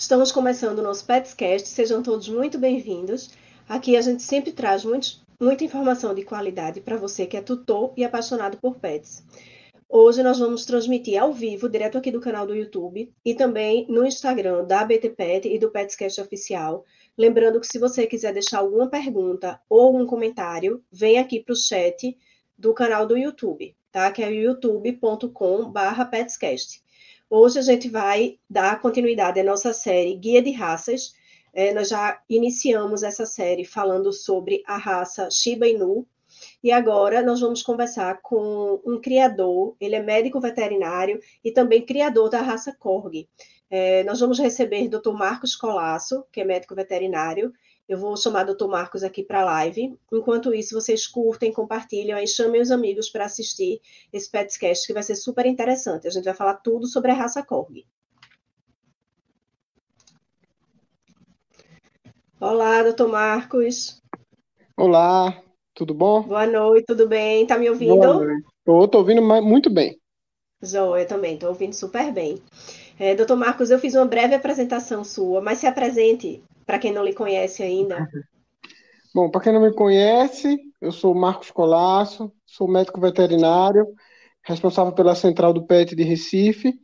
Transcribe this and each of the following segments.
Estamos começando o nosso Petscast, sejam todos muito bem-vindos. Aqui a gente sempre traz muita informação de qualidade para você que é tutor e apaixonado por pets. Hoje nós vamos transmitir ao vivo, direto aqui do canal do YouTube e também no Instagram da BT Pet e do Petscast Oficial. Lembrando que se você quiser deixar alguma pergunta ou algum comentário, vem aqui para o chat do canal do YouTube, tá? Que é youtube.com/petscast. Hoje a gente vai dar continuidade à nossa série Guia de Raças. É, nós já iniciamos essa série falando sobre a raça Shiba Inu. E agora nós vamos conversar com um criador, ele é médico veterinário e também criador da raça Corgi. É, nós vamos receber Dr. Marcos Colasso, que é médico veterinário, eu vou chamar o Dr. Marcos aqui para a live. Enquanto isso, vocês curtem, compartilham e chamem os amigos para assistir esse podcast, que vai ser super interessante. A gente vai falar tudo sobre a raça Corgi. Olá, doutor Marcos. Olá, tudo bom? Boa noite, tudo bem? Tá me ouvindo? Estou ouvindo muito bem. Joia, também, estou ouvindo super bem. É, doutor Marcos, eu fiz uma breve apresentação sua, mas se apresente para quem não lhe conhece ainda? Bom, para quem não me conhece, eu sou Marcos Colasso, sou médico veterinário, responsável pela Central do PET de Recife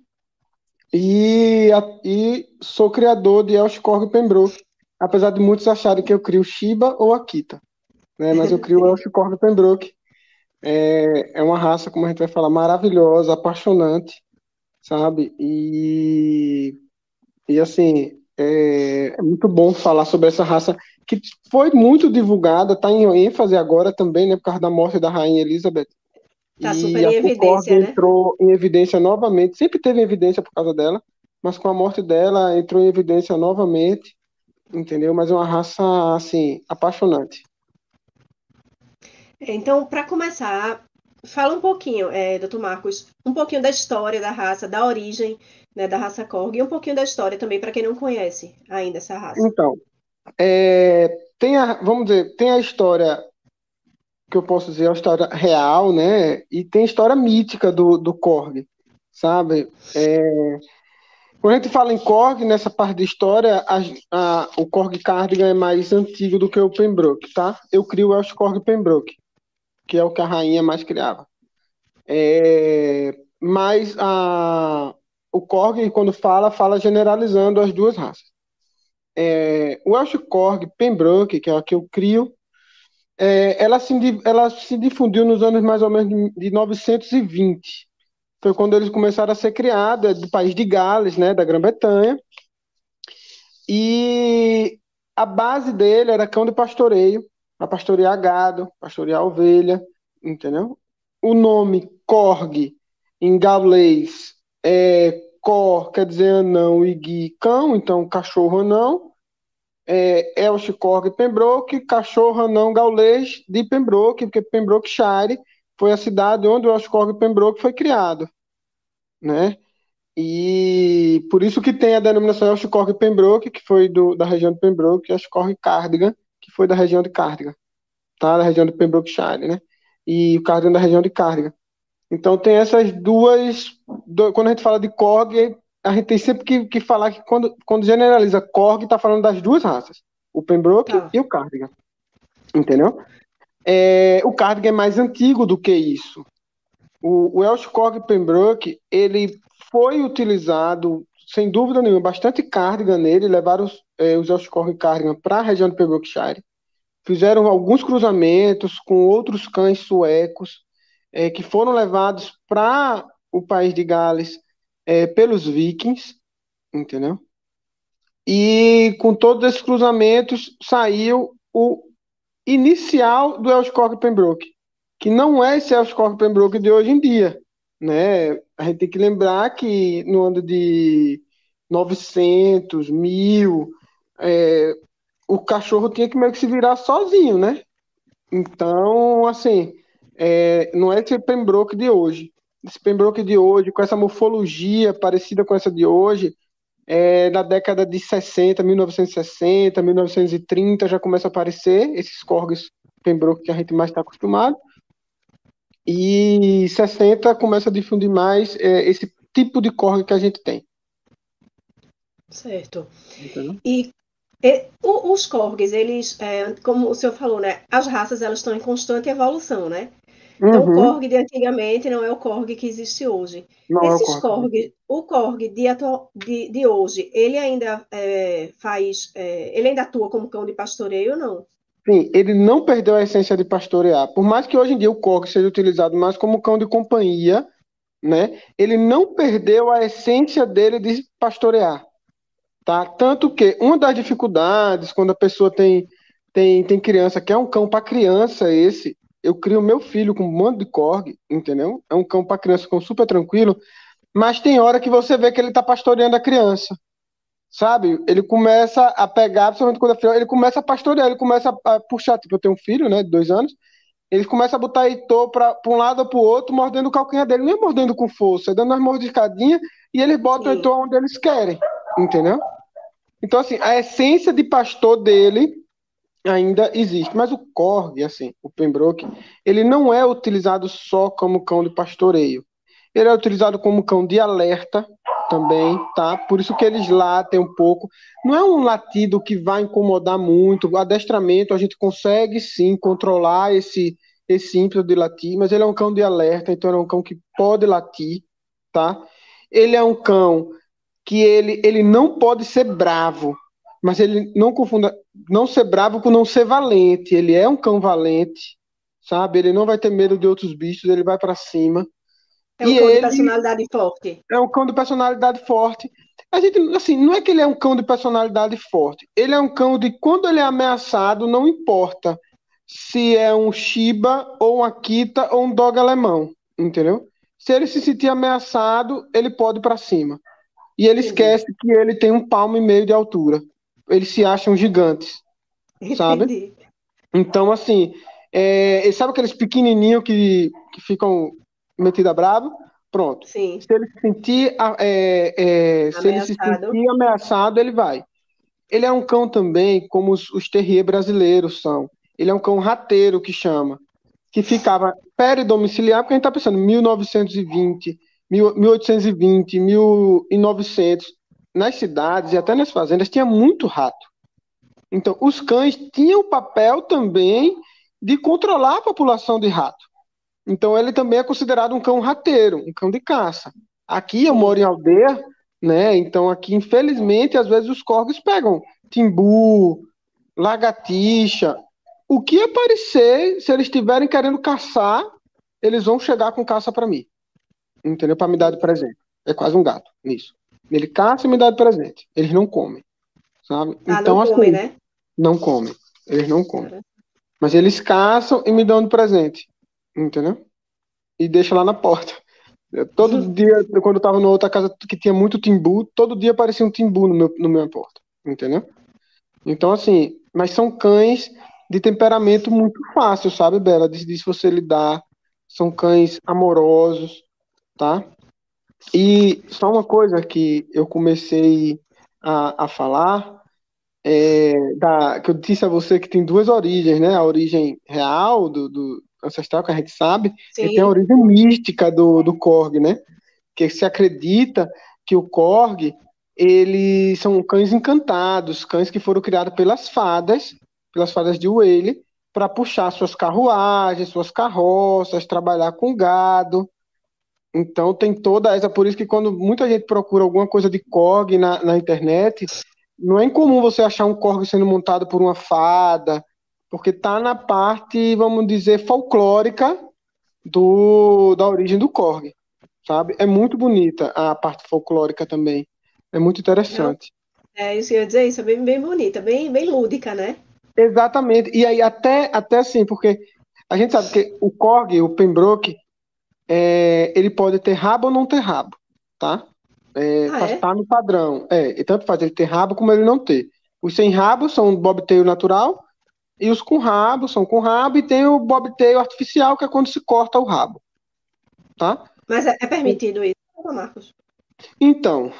e, e sou criador de Elchcorg Pembroke, apesar de muitos acharem que eu crio Shiba ou Akita, né? mas eu crio Elchcorg Pembroke. É, é uma raça, como a gente vai falar, maravilhosa, apaixonante, sabe? E, e assim, é, é, muito bom falar sobre essa raça que foi muito divulgada, está em ênfase agora também, né, por causa da morte da rainha Elizabeth. Está super em evidência, né? entrou em evidência novamente, sempre teve evidência por causa dela, mas com a morte dela entrou em evidência novamente, entendeu? Mas é uma raça, assim, apaixonante. Então, para começar, fala um pouquinho, é, doutor Marcos, um pouquinho da história da raça, da origem né, da raça Korg, e um pouquinho da história também, para quem não conhece ainda essa raça. Então, é, tem a, vamos dizer, tem a história que eu posso dizer, a história real, né, e tem a história mítica do, do Korg, sabe? É, quando a gente fala em Korg, nessa parte da história, a, a, o Korg Cardigan é mais antigo do que o Pembroke, tá? Eu crio o Welsh Korg Pembroke, que é o que a rainha mais criava. É, mas a, o Korg, quando fala, fala generalizando as duas raças. É, o Welsh Korg Pembroke, que é a que eu crio, é, ela, se, ela se difundiu nos anos mais ou menos de, de 920. Foi quando eles começaram a ser criados, do país de Gales, né, da Grã-Bretanha. E a base dele era cão de pastoreio, para pastorear gado, pastorear ovelha, entendeu? O nome Korg, em galês, é Cor quer dizer anão e Gui cão, então cachorro anão. É, Elche Korg Pembroke, cachorro anão gaulês de Pembroke, porque Pembrokeshire foi a cidade onde o Elche Korg Pembroke foi criado, né? E por isso que tem a denominação Elche Korg Pembroke, que foi do, da região de Pembroke, e Elche Korg Cardigan, que foi da região de Cardigan, tá? Da região de Pembrokeshire, né? E o Cardigan da região de Cardigan. Então tem essas duas. Do, quando a gente fala de Korg, a gente tem sempre que, que falar que quando, quando generaliza Korg, está falando das duas raças, o Pembroke tá. e o Cardigan. Entendeu? É, o Cardigan é mais antigo do que isso. O, o Welsh Korg Pembroke, ele foi utilizado, sem dúvida nenhuma, bastante Cardigan nele, levaram os, é, os Welsh Korg Cardigan para a região de Pembrokeshire, fizeram alguns cruzamentos com outros cães suecos, é, que foram levados para o país de Gales é, pelos vikings, entendeu? E com todos esses cruzamentos saiu o inicial do Elschorg Pembroke, que não é esse Elschorg Pembroke de hoje em dia, né? A gente tem que lembrar que no ano de 900, 1000, é, o cachorro tinha que meio que se virar sozinho, né? Então, assim, é, não é esse Pembroke de hoje. Esse Pembroke de hoje, com essa morfologia parecida com essa de hoje, é, na década de 60, 1960, 1930, já começa a aparecer esses corgos Pembroke que a gente mais está acostumado. E 60 começa a difundir mais é, esse tipo de corgue que a gente tem. Certo. Entendeu? E, e os corgis, eles, é, como o senhor falou, né? As raças elas estão em constante evolução, né? Então, uhum. o Korg de antigamente não é o Korg que existe hoje. Não Esses é o Korg, o Korg de, de, de hoje, ele ainda é, faz, é, ele ainda atua como cão de pastoreio ou não? Sim, ele não perdeu a essência de pastorear. Por mais que hoje em dia o Korg seja utilizado mais como cão de companhia, né? Ele não perdeu a essência dele de pastorear, tá? Tanto que uma das dificuldades quando a pessoa tem tem, tem criança que é um cão para criança esse, eu crio meu filho com um monte de corg, entendeu? É um cão para criança com super tranquilo, mas tem hora que você vê que ele está pastoreando a criança, sabe? Ele começa a pegar, principalmente quando é filho, ele começa a pastorear, ele começa a puxar, tipo, eu tenho um filho, né, de dois anos, ele começa a botar Heitor para um lado ou para o outro, mordendo o calcanhar dele, nem mordendo com força, é dando umas mordiscadinhas, e eles botam Sim. o Heitor onde eles querem, entendeu? Então, assim, a essência de pastor dele ainda existe. Mas o Korg, assim, o Pembroke, ele não é utilizado só como cão de pastoreio. Ele é utilizado como cão de alerta também, tá? Por isso que eles latem um pouco. Não é um latido que vai incomodar muito. O adestramento a gente consegue sim controlar esse esse ímpeto de latir, mas ele é um cão de alerta, então ele é um cão que pode latir, tá? Ele é um cão que ele, ele não pode ser bravo, mas ele não confunda não ser bravo com não ser valente. Ele é um cão valente, sabe? Ele não vai ter medo de outros bichos, ele vai para cima. É um e cão de personalidade forte. É um cão de personalidade forte. A gente, assim, não é que ele é um cão de personalidade forte. Ele é um cão de quando ele é ameaçado, não importa se é um Shiba ou um Akita ou um dog alemão, entendeu? Se ele se sentir ameaçado, ele pode ir para cima. E ele esquece que ele tem um palmo e meio de altura eles se acham gigantes, sabe? Entendi. Então, assim, é, sabe aqueles pequenininhos que, que ficam metidos a bravo? Pronto. Sim. Se ele se sentir, é, é, se ele se sentir ameaçado, ele vai. Ele é um cão também, como os, os terrier brasileiros são. Ele é um cão rateiro, que chama, que ficava peridomiciliar, porque a gente está pensando 1920, 1820, 1900 nas cidades e até nas fazendas tinha muito rato. Então, os cães tinham o papel também de controlar a população de rato. Então, ele também é considerado um cão rateiro, um cão de caça. Aqui eu moro em aldeia, né? Então, aqui, infelizmente, às vezes os corgos pegam timbu, lagartixa. O que aparecer, se eles estiverem querendo caçar, eles vão chegar com caça para mim. Entendeu? Para me dar de presente. É quase um gato nisso. Ele caça e me dá de presente. Eles não comem. Sabe? Ah, então, não assim, comem, né? Não comem. Eles não comem. Mas eles caçam e me dão de presente. Entendeu? E deixa lá na porta. Todo uhum. dia, quando eu tava na outra casa que tinha muito timbu, todo dia aparecia um timbu no meu, no minha porta. Entendeu? Então, assim, mas são cães de temperamento muito fácil, sabe, Bela? De, de você lidar. São cães amorosos, tá? E só uma coisa que eu comecei a, a falar, é, da, que eu disse a você que tem duas origens, né? A origem real do, do ancestral, que a gente sabe, Sim. e tem a origem mística do, do Korg, né? Que se acredita que o Korg, eles são cães encantados, cães que foram criados pelas fadas, pelas fadas de Whaley, para puxar suas carruagens, suas carroças, trabalhar com gado, então tem toda essa, por isso que quando muita gente procura alguma coisa de Korg na, na internet, não é incomum você achar um Korg sendo montado por uma fada, porque tá na parte, vamos dizer, folclórica do, da origem do Korg, sabe? É muito bonita a parte folclórica também. É muito interessante. É, isso eu ia dizer, isso é bem, bem bonita, bem, bem lúdica, né? Exatamente. E aí até, até assim, porque a gente sabe que o Korg, o Pembroke, é, ele pode ter rabo ou não ter rabo, tá? É, ah, é? Tá no padrão. É, e tanto faz ele ter rabo como ele não ter. Os sem rabo são bobtail natural e os com rabo são com rabo e tem o bobtail artificial que é quando se corta o rabo, tá? Mas é, é permitido isso, Marcos? Então.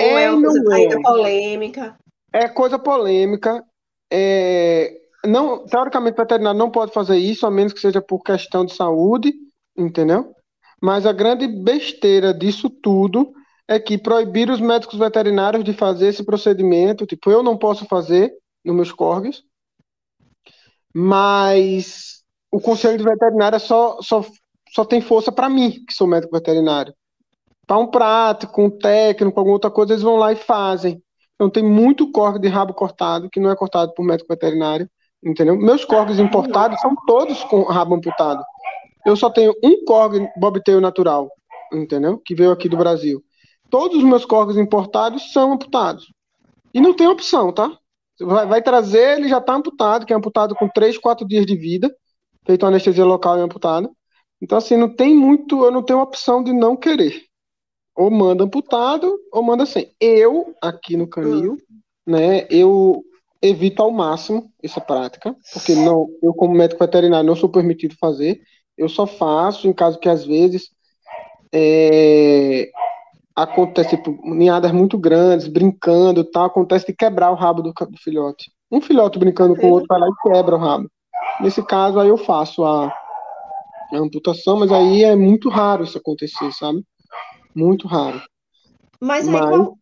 Ou é, é uma coisa é. polêmica? É coisa polêmica. É, não, teoricamente, o veterinário não pode fazer isso, a menos que seja por questão de saúde, entendeu? Mas a grande besteira disso tudo é que proibir os médicos veterinários de fazer esse procedimento, tipo, eu não posso fazer nos meus corgos, mas o conselho de veterinária só, só, só tem força para mim, que sou médico veterinário. Para um prático, um técnico, alguma outra coisa, eles vão lá e fazem. Então tem muito corgo de rabo cortado, que não é cortado por médico veterinário, entendeu? Meus corgos importados são todos com rabo amputado. Eu só tenho um corgo bobtail natural, entendeu? Que veio aqui do Brasil. Todos os meus corgos importados são amputados. E não tem opção, tá? Vai, vai trazer, ele já está amputado, que é amputado com 3, 4 dias de vida, feito anestesia local e amputado. Então, assim, não tem muito, eu não tenho opção de não querer. Ou manda amputado, ou manda sem. Eu, aqui no Canil, né, eu evito ao máximo essa prática, porque não, eu como médico veterinário não sou permitido fazer. Eu só faço em caso que às vezes é, acontece tipo, ninhadas muito grandes, brincando, tal, acontece de quebrar o rabo do, do filhote. Um filhote brincando com o outro vai lá e quebra o rabo. Nesse caso aí eu faço a, a amputação, mas aí é muito raro isso acontecer, sabe? Muito raro. Mas aí, qual,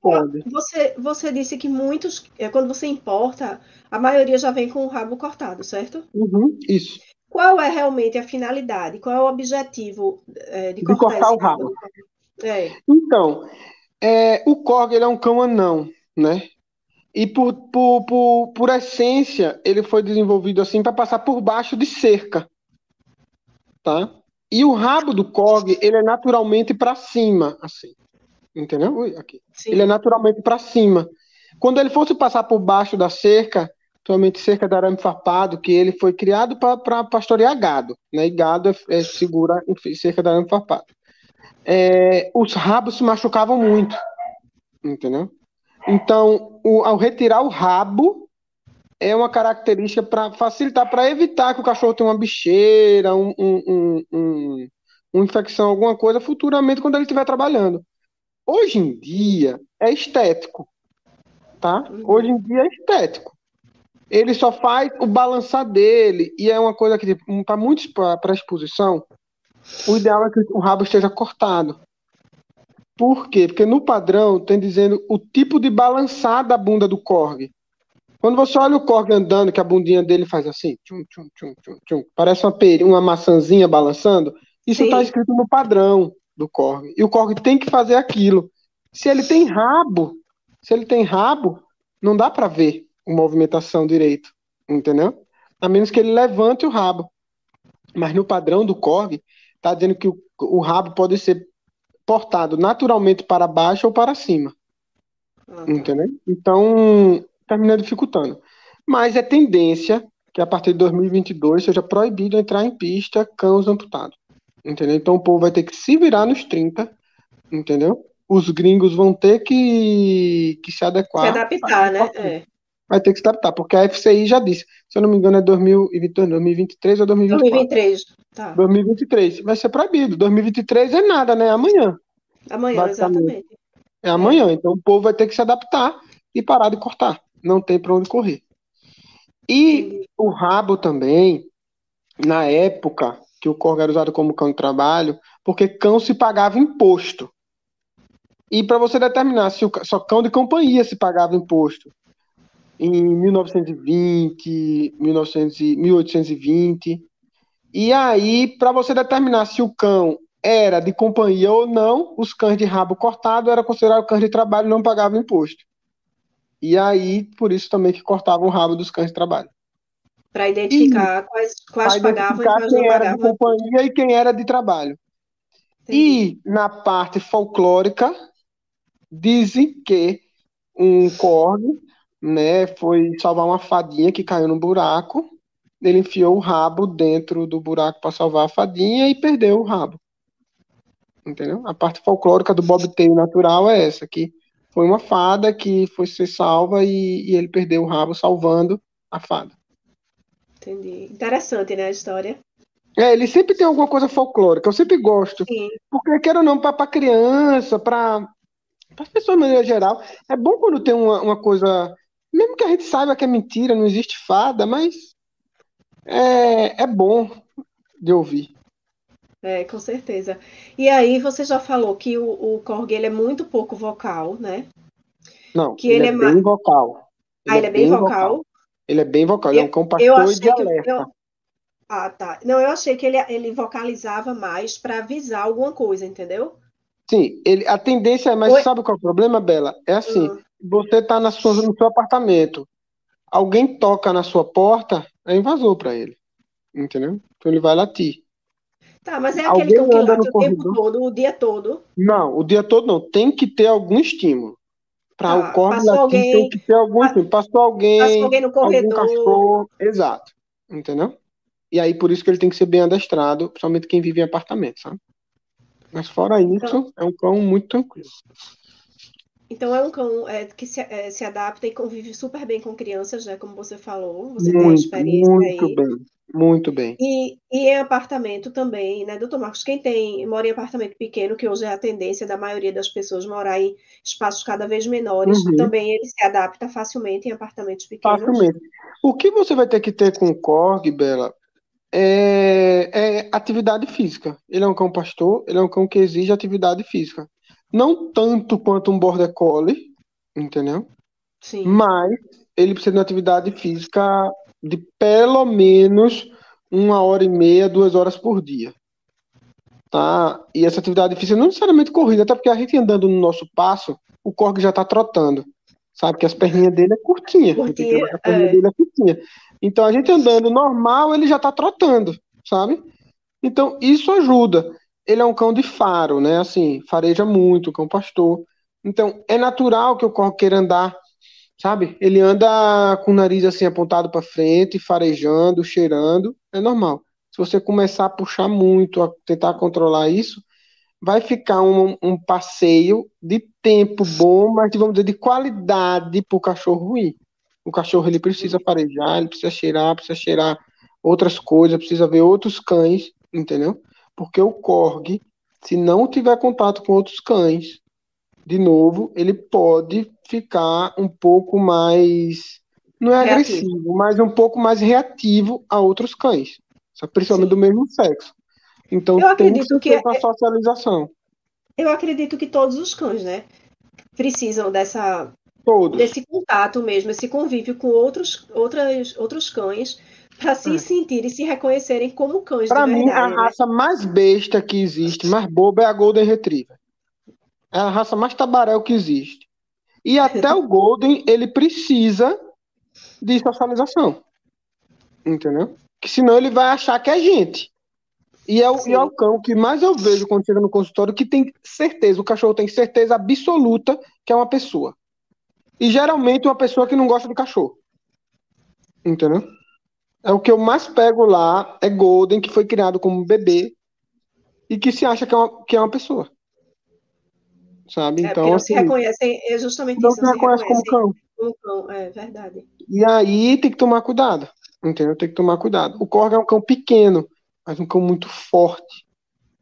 você, você disse que muitos, é, quando você importa, a maioria já vem com o rabo cortado, certo? Uhum, isso. Qual é realmente a finalidade? Qual é o objetivo é, de, cortar, de cortar o rabo? rabo? É. Então, é, o Korg ele é um cão anão, né? E por, por, por, por essência, ele foi desenvolvido assim para passar por baixo de cerca. Tá? E o rabo do Korg, ele é naturalmente para cima, assim. Entendeu? Ui, aqui. Ele é naturalmente para cima. Quando ele fosse passar por baixo da cerca, atualmente cerca de arame farpado, que ele foi criado para pastorear gado, né? E gado é, é segura em cerca de arame farpado é, os rabos se machucavam muito, entendeu? Então, o, ao retirar o rabo, é uma característica para facilitar, para evitar que o cachorro tenha uma bicheira, um, um, um, uma infecção, alguma coisa futuramente quando ele estiver trabalhando. Hoje em dia é estético, tá? Hoje em dia é estético. Ele só faz o balançar dele e é uma coisa que tipo, para muitos para exposição o ideal é que o rabo esteja cortado. Por quê? Porque no padrão tem dizendo o tipo de balançar da bunda do corgi. Quando você olha o corgi andando, que a bundinha dele faz assim, tchum, tchum, tchum, tchum, tchum, parece uma, peri, uma maçãzinha balançando, isso está escrito no padrão do corgi. E o corgi tem que fazer aquilo. Se ele tem rabo, se ele tem rabo, não dá para ver a movimentação direito, entendeu? A menos que ele levante o rabo. Mas no padrão do corgi, está dizendo que o, o, rabo pode ser portado naturalmente para baixo ou para cima. Uhum. Entendeu? Então, termina dificultando. Mas é tendência que a partir de 2022 seja proibido entrar em pista cães amputados. Entendeu? Então o povo vai ter que se virar nos 30, entendeu? Os gringos vão ter que, que se adequar. Se adaptar, né? É vai ter que se adaptar, porque a FCI já disse, se eu não me engano é 2023 ou 2024. 2023, tá. 2023, vai ser proibido. 2023 é nada, né? Amanhã. Amanhã, exatamente. É amanhã, então o povo vai ter que se adaptar e parar de cortar. Não tem para onde correr. E o rabo também, na época que o corvo era usado como cão de trabalho, porque cão se pagava imposto. E para você determinar se o só cão de companhia se pagava imposto, em 1920, 1900, 1820. E aí, para você determinar se o cão era de companhia ou não, os cães de rabo cortado era considerado cães de trabalho e não pagavam imposto. E aí, por isso também que cortavam o rabo dos cães de trabalho. Para identificar e, quais, quais pagavam e quais quem não era de companhia e quem era de trabalho. Entendi. E na parte folclórica, dizem que um corno né, foi salvar uma fadinha que caiu no buraco. Ele enfiou o rabo dentro do buraco para salvar a fadinha e perdeu o rabo. Entendeu? A parte folclórica do bobtail natural é essa, que foi uma fada que foi ser salva e, e ele perdeu o rabo salvando a fada. Entendi. Interessante, né, a história? É, ele sempre tem alguma coisa folclórica, eu sempre gosto. Sim. Porque quero ou não, para criança, para as pessoas de maneira geral, é bom quando tem uma, uma coisa mesmo que a gente saiba que é mentira, não existe fada, mas é, é bom de ouvir. É, com certeza. E aí você já falou que o, o Korg ele é muito pouco vocal, né? Não, que ele, ele é, é, bem vocal. Ele ah, ele é, é bem vocal. vocal. Ele é bem vocal, ele é um cão pastor de alerta. Eu... Ah, tá. Não, eu achei que ele, ele vocalizava mais para avisar alguma coisa, entendeu? Sim, ele, a tendência é, mas Oi? sabe qual é o problema, Bela? É assim, uhum. você está no seu apartamento, alguém toca na sua porta, é invasor para ele, entendeu? Então ele vai latir. Tá, mas é aquele cão que late o corredor? tempo todo, o dia todo? Não, o dia todo não. Tem que ter algum estímulo. Para tá, o corpo latir alguém, tem que ter algum. Passou alguém, passou alguém no corredor. Algum cachorro, exato. Entendeu? E aí por isso que ele tem que ser bem adestrado, principalmente quem vive em apartamento, sabe? Mas fora isso, então, é um cão muito tranquilo. Então é um cão é, que se, é, se adapta e convive super bem com crianças, né? Como você falou, você muito, tem experiência muito aí. bem, muito bem. E, e em apartamento também, né, doutor Marcos? Quem tem mora em apartamento pequeno, que hoje é a tendência da maioria das pessoas morar em espaços cada vez menores, uhum. também ele se adapta facilmente em apartamentos pequenos. Facilmente. O que você vai ter que ter com o Korg, Bela, é, é, atividade física. Ele é um cão pastor, ele é um cão que exige atividade física. Não tanto quanto um border collie, entendeu? Sim. Mas ele precisa de uma atividade física de pelo menos uma hora e meia, duas horas por dia. Tá? E essa atividade física não necessariamente corrida, até porque a gente andando no nosso passo, o corpo já está trotando. Sabe que as perninhas dele é curtinha. curtinha a perninha é. dele é curtinha. Então a gente andando normal, ele já está trotando, sabe? Então isso ajuda. Ele é um cão de faro, né? Assim, fareja muito, cão pastor. Então é natural que o cão queira andar, sabe? Ele anda com o nariz assim apontado para frente, farejando, cheirando, é normal. Se você começar a puxar muito, a tentar controlar isso, vai ficar um, um passeio de tempo bom, mas vamos dizer de qualidade para o cachorro ruim. O cachorro ele precisa farejar, ele precisa cheirar, precisa cheirar outras coisas, precisa ver outros cães, entendeu? Porque o corgi, se não tiver contato com outros cães, de novo, ele pode ficar um pouco mais não é reativo. agressivo, mas um pouco mais reativo a outros cães, principalmente Sim. do mesmo sexo. Então eu tem que ter que essa é... socialização. Eu acredito que todos os cães, né, precisam dessa Todos. desse contato mesmo, esse convívio com outros, outras, outros cães, para se é. sentirem e se reconhecerem como cães Para mim, a né? raça mais besta que existe, mais boba, é a Golden Retriever. É a raça mais tabaréu que existe. E até o Golden, ele precisa de socialização. Entendeu? Que senão ele vai achar que é gente. E é, o, e é o cão que mais eu vejo quando chega no consultório que tem certeza, o cachorro tem certeza absoluta que é uma pessoa. E geralmente uma pessoa que não gosta de cachorro. Entendeu? É o que eu mais pego lá, é Golden, que foi criado como bebê e que se acha que é uma, que é uma pessoa. Sabe? É, então, assim, se reconhecem, é justamente não isso. Não se reconhece como cão. Como cão, é verdade. E aí tem que tomar cuidado. Entendeu? Tem que tomar cuidado. O Korg é um cão pequeno, mas um cão muito forte.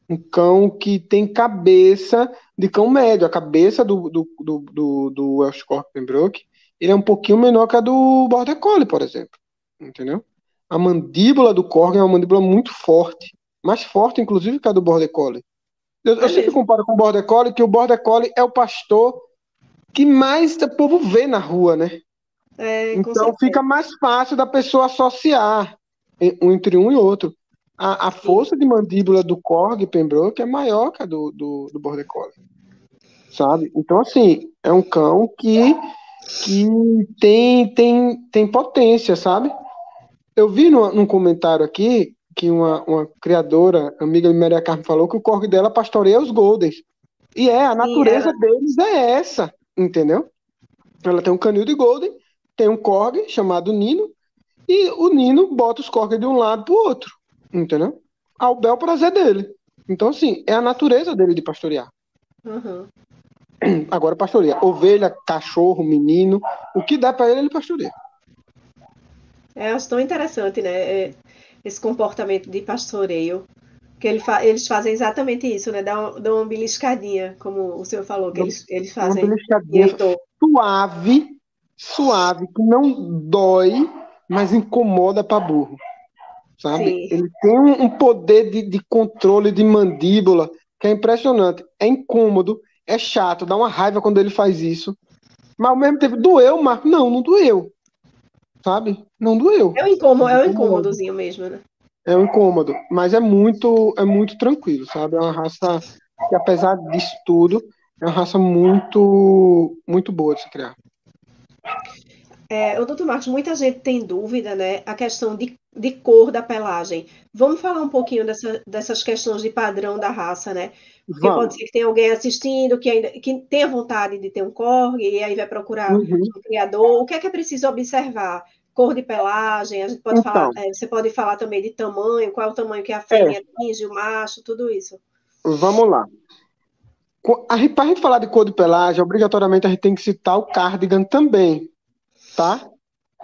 Um cão que tem cabeça de cão médio. A cabeça do, do, do, do, do Welsh Cork Pembroke ele é um pouquinho menor que a do Border Collie, por exemplo. Entendeu? A mandíbula do Corgi é uma mandíbula muito forte. Mais forte, inclusive, que a do Border Collie. Eu, é eu sempre comparo com o Border Collie, que o Border Collie é o pastor que mais o povo vê na rua, né? É, então fica mais fácil da pessoa associar entre um e outro. A, a força de mandíbula do Korg Pembroke é maior que a do, do, do Border Collie. Sabe? Então, assim, é um cão que, que tem, tem, tem potência, sabe? Eu vi no, num comentário aqui que uma, uma criadora, amiga de Maria Carmen, falou que o Korg dela pastoreia os Goldens. E é, a natureza Sim, deles é essa, entendeu? Ela tem um canil de Golden, tem um Korg chamado Nino, e o Nino bota os Korg de um lado pro outro entendeu? Ao bel prazer dele. Então, assim, é a natureza dele de pastorear. Uhum. Agora, pastoreia. Ovelha, cachorro, menino, o que dá para ele, ele pastoreia. É, acho tão interessante, né? É, esse comportamento de pastoreio. Que ele fa eles fazem exatamente isso, né? Uma, dá uma beliscadinha, como o senhor falou, que eles, eles fazem. Uma beliscadinha suave, suave, que não dói, mas incomoda para burro. sabe? Sim. Ele tem um, poder de, de controle de mandíbula que é impressionante. É incômodo, é chato, dá uma raiva quando ele faz isso. Mas ao mesmo tempo, doeu, Marco? Não, não doeu. Sabe? Não doeu. É um incômodo, é um incômodozinho mesmo, né? É um incômodo, mas é muito, é muito tranquilo, sabe? É uma raça que, apesar disso tudo, é uma raça muito, muito boa de se criar. É, o doutor Marcos, muita gente tem dúvida, né? A questão de, de cor da pelagem. Vamos falar um pouquinho dessa, dessas questões de padrão da raça, né? Porque Vamos. pode ser que tenha alguém assistindo que ainda que tenha vontade de ter um corgi e aí vai procurar uhum. um criador. O que é que é preciso observar? Cor de pelagem, a gente pode então, falar, é, você pode falar também de tamanho, qual é o tamanho que a fêmea é. atinge, o macho, tudo isso. Vamos lá. Para a gente falar de cor de pelagem, obrigatoriamente a gente tem que citar o cardigan também, tá?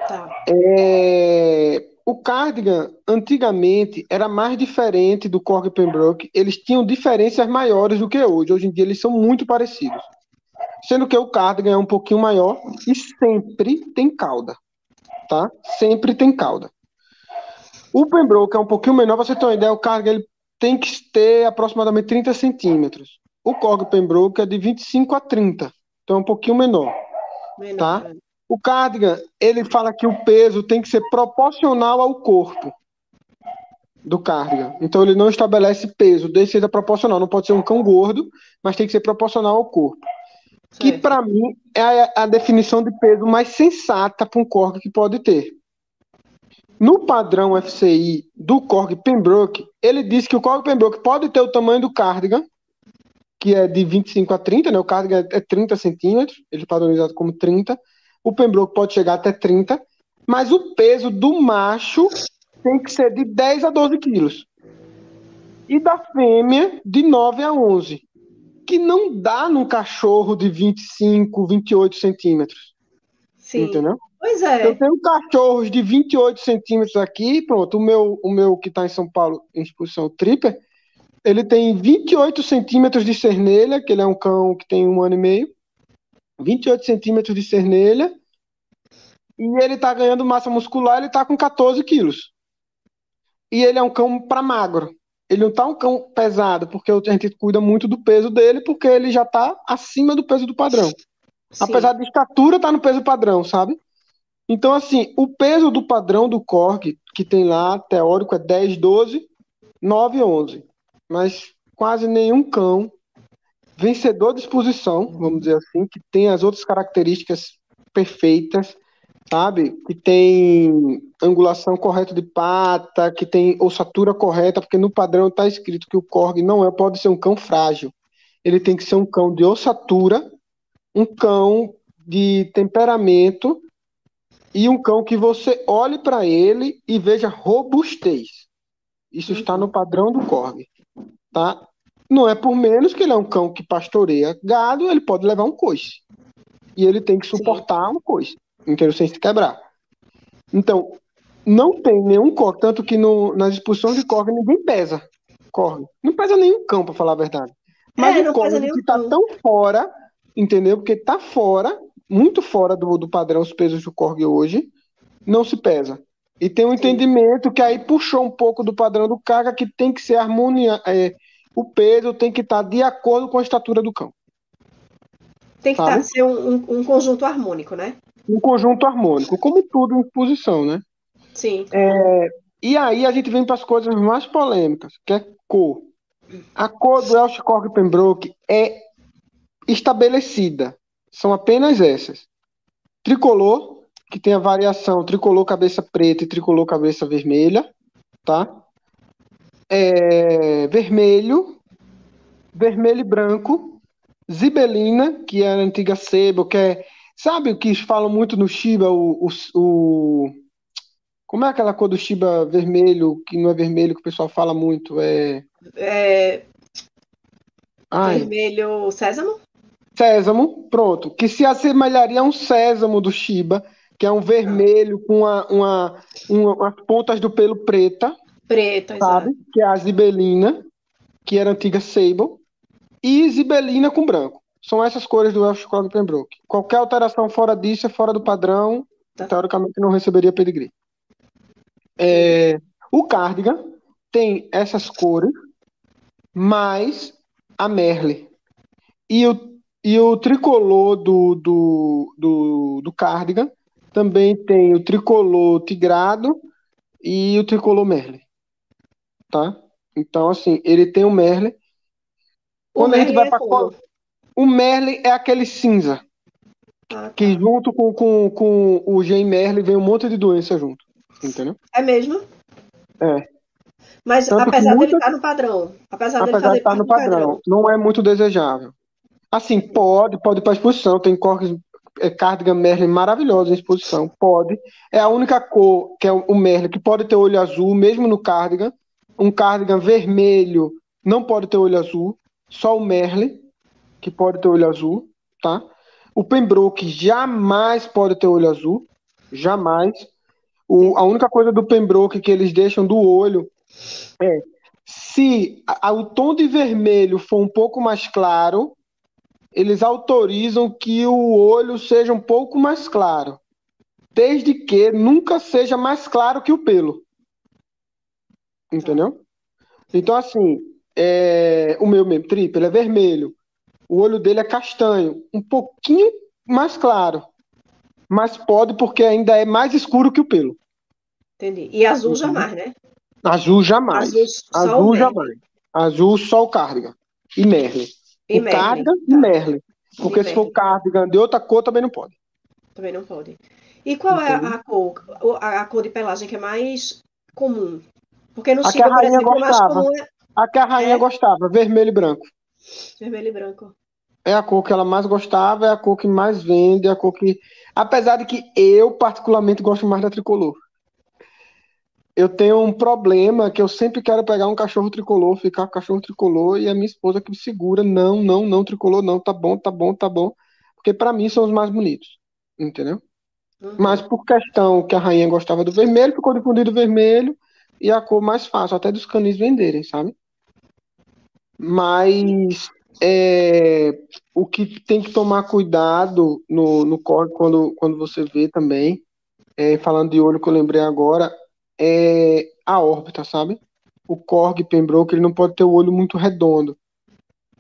Tá. É, o cardigan, antigamente, era mais diferente do Cork Pembroke. Eles tinham diferenças maiores do que hoje. Hoje em dia, eles são muito parecidos. Sendo que o cardigan é um pouquinho maior e sempre tem cauda, tá? Sempre tem cauda. O Pembroke é um pouquinho menor. Você tem uma ideia, o cardigan ele tem que ter aproximadamente 30 centímetros. O Cork Pembroke é de 25 a 30. Então é um pouquinho menor. menor tá? É. O cardigan, ele fala que o peso tem que ser proporcional ao corpo do cardigan. Então ele não estabelece peso, desde ser proporcional. Não pode ser um cão gordo, mas tem que ser proporcional ao corpo. Que para mim é a, a, definição de peso mais sensata para um corgi que pode ter. No padrão FCI do Korg Pembroke, ele diz que o Korg Pembroke pode ter o tamanho do cardigan, que é de 25 a 30, né? O cardigan é 30 centímetros, ele é padronizado como 30, o Pembroke pode chegar até 30, mas o peso do macho tem que ser de 10 a 12 quilos. E da fêmea, de 9 a 11. Que não dá num cachorro de 25, 28 centímetros. Sim. Entendeu? Pois é. Eu tenho cachorros de 28 centímetros aqui, pronto. O meu, o meu que está em São Paulo, em exposição tripper, ele tem 28 centímetros de cernelha, que ele é um cão que tem um ano e meio. 28 centímetros de cernelha, e ele tá ganhando massa muscular, ele tá com 14 quilos. E ele é um cão para magro. Ele não tá um cão pesado, porque a gente cuida muito do peso dele, porque ele já tá acima do peso do padrão. Sim. Apesar de estatura, tá no peso padrão, sabe? Então, assim, o peso do padrão do Korg, que tem lá, teórico, é 10, 12, 9, 11. Mas quase nenhum cão vencedor de exposição, vamos dizer assim, que tem as outras características perfeitas, sabe? Que tem angulação correta de pata, que tem ossatura correta, porque no padrão está escrito que o Korg não é, pode ser um cão frágil. Ele tem que ser um cão de ossatura, um cão de temperamento e um cão que você olhe para ele e veja robustez. Isso está no padrão do Korg, tá? Não é por menos que ele é um cão que pastoreia gado, ele pode levar um coice. E ele tem que suportar Sim. um coice, entendeu? Sem se quebrar. Então, não tem nenhum corre, tanto que no, nas expulsões de corre ninguém pesa. Corre. Não pesa nenhum cão, para falar a verdade. Mas é, o corre que tá tão fora, entendeu? Porque tá fora, muito fora do, do padrão os pesos do corre hoje, não se pesa. E tem um entendimento que aí puxou um pouco do padrão do caga que tem que ser harmonia, é, o peso tem que estar de acordo com a estatura do cão. Tem que tá, ser um, um, um, conjunto harmônico, né? Um conjunto harmônico, como tudo em posição, né? Sim. É, e aí a gente vem para as coisas mais polêmicas, que é cor. A cor do Cork Pembroke é estabelecida. São apenas essas. Tricolor, que tem a variação tricolor cabeça preta e tricolor cabeça vermelha, tá? é, vermelho, vermelho e branco, zibelina, que é a antiga sebo, que é. Sabe o que falam muito no Shiba, o, o, o, Como é aquela cor do Shiba vermelho, que não é vermelho, que o pessoal fala muito? É. é... Vermelho sésamo? Sésamo, pronto. Que se assemelharia a um sésamo do Shiba, que é um vermelho com uma, uma, uma, as pontas do pelo preta, Preta, sabe? Exato. Que é a zibelina, que era a antiga Sable, e zibelina com branco. São essas cores do Welsh Cog Pembroke. Qualquer alteração fora disso é fora do padrão, tá. teoricamente não receberia pedigree. É, O cardigan tem essas cores, mais a merle. E o, e o tricolor do, do, do, do cardigan também tem o tricolor tigrado e o tricolor merle. Tá? Então, assim, ele tem o merle. Quando a gente vai é para o merle é aquele cinza. Ah, tá. Que junto com, com, com o Gen Merle vem um monte de doença junto. Entendeu? É mesmo? É. Mas Tanto apesar muita... dele estar no padrão. Apesar, apesar dele estar no padrão, padrão, não é muito desejável. Assim, pode, pode ir para exposição. Tem corres é, cardigan Merlin maravilhosa em exposição. Pode. É a única cor que é o Merlin que pode ter olho azul, mesmo no cardigan. Um cardigan vermelho não pode ter olho azul. Só o Merlin que pode ter olho azul, tá? O Pembroke jamais pode ter olho azul. Jamais. O, a única coisa do Pembroke que eles deixam do olho é se a, o tom de vermelho for um pouco mais claro, eles autorizam que o olho seja um pouco mais claro, desde que nunca seja mais claro que o pelo. Entendeu? Então, assim, é, o meu mesmo trip, ele é vermelho. O olho dele é castanho, um pouquinho mais claro. Mas pode porque ainda é mais escuro que o pelo. Entendi. E azul jamais, né? Azul jamais. Azul, azul jamais. Azul só o cardigan. E Merlin. E o Merlin. cardigan tá. e Merlin. Porque e se Merlin. for cardigan de outra cor, também não pode. Também não pode. E qual é a cor, a, cor de pelagem que é mais comum? Porque no Chile, por exemplo, gostava. mais comum é... A que a rainha é... gostava, vermelho e branco. Vermelho e branco. É a cor que ela mais gostava, é a cor que mais vende, é a cor que. Apesar de que eu, particularmente, gosto mais da tricolor eu tenho um problema que eu sempre quero pegar um cachorro tricolor, ficar com o cachorro tricolor e a minha esposa que me segura, não, não, não tricolor, não, tá bom, tá bom, tá bom, porque para mim são os mais bonitos, entendeu? Uhum. Mas por questão que a rainha gostava do vermelho, ficou difundido vermelho e a cor mais fácil, até dos canis venderem, sabe? Mas é, o que tem que tomar cuidado no, no corte quando, quando você vê também, é, falando de olho que eu lembrei agora, é a órbita, sabe? O Korg Pembroke, ele não pode ter o olho muito redondo.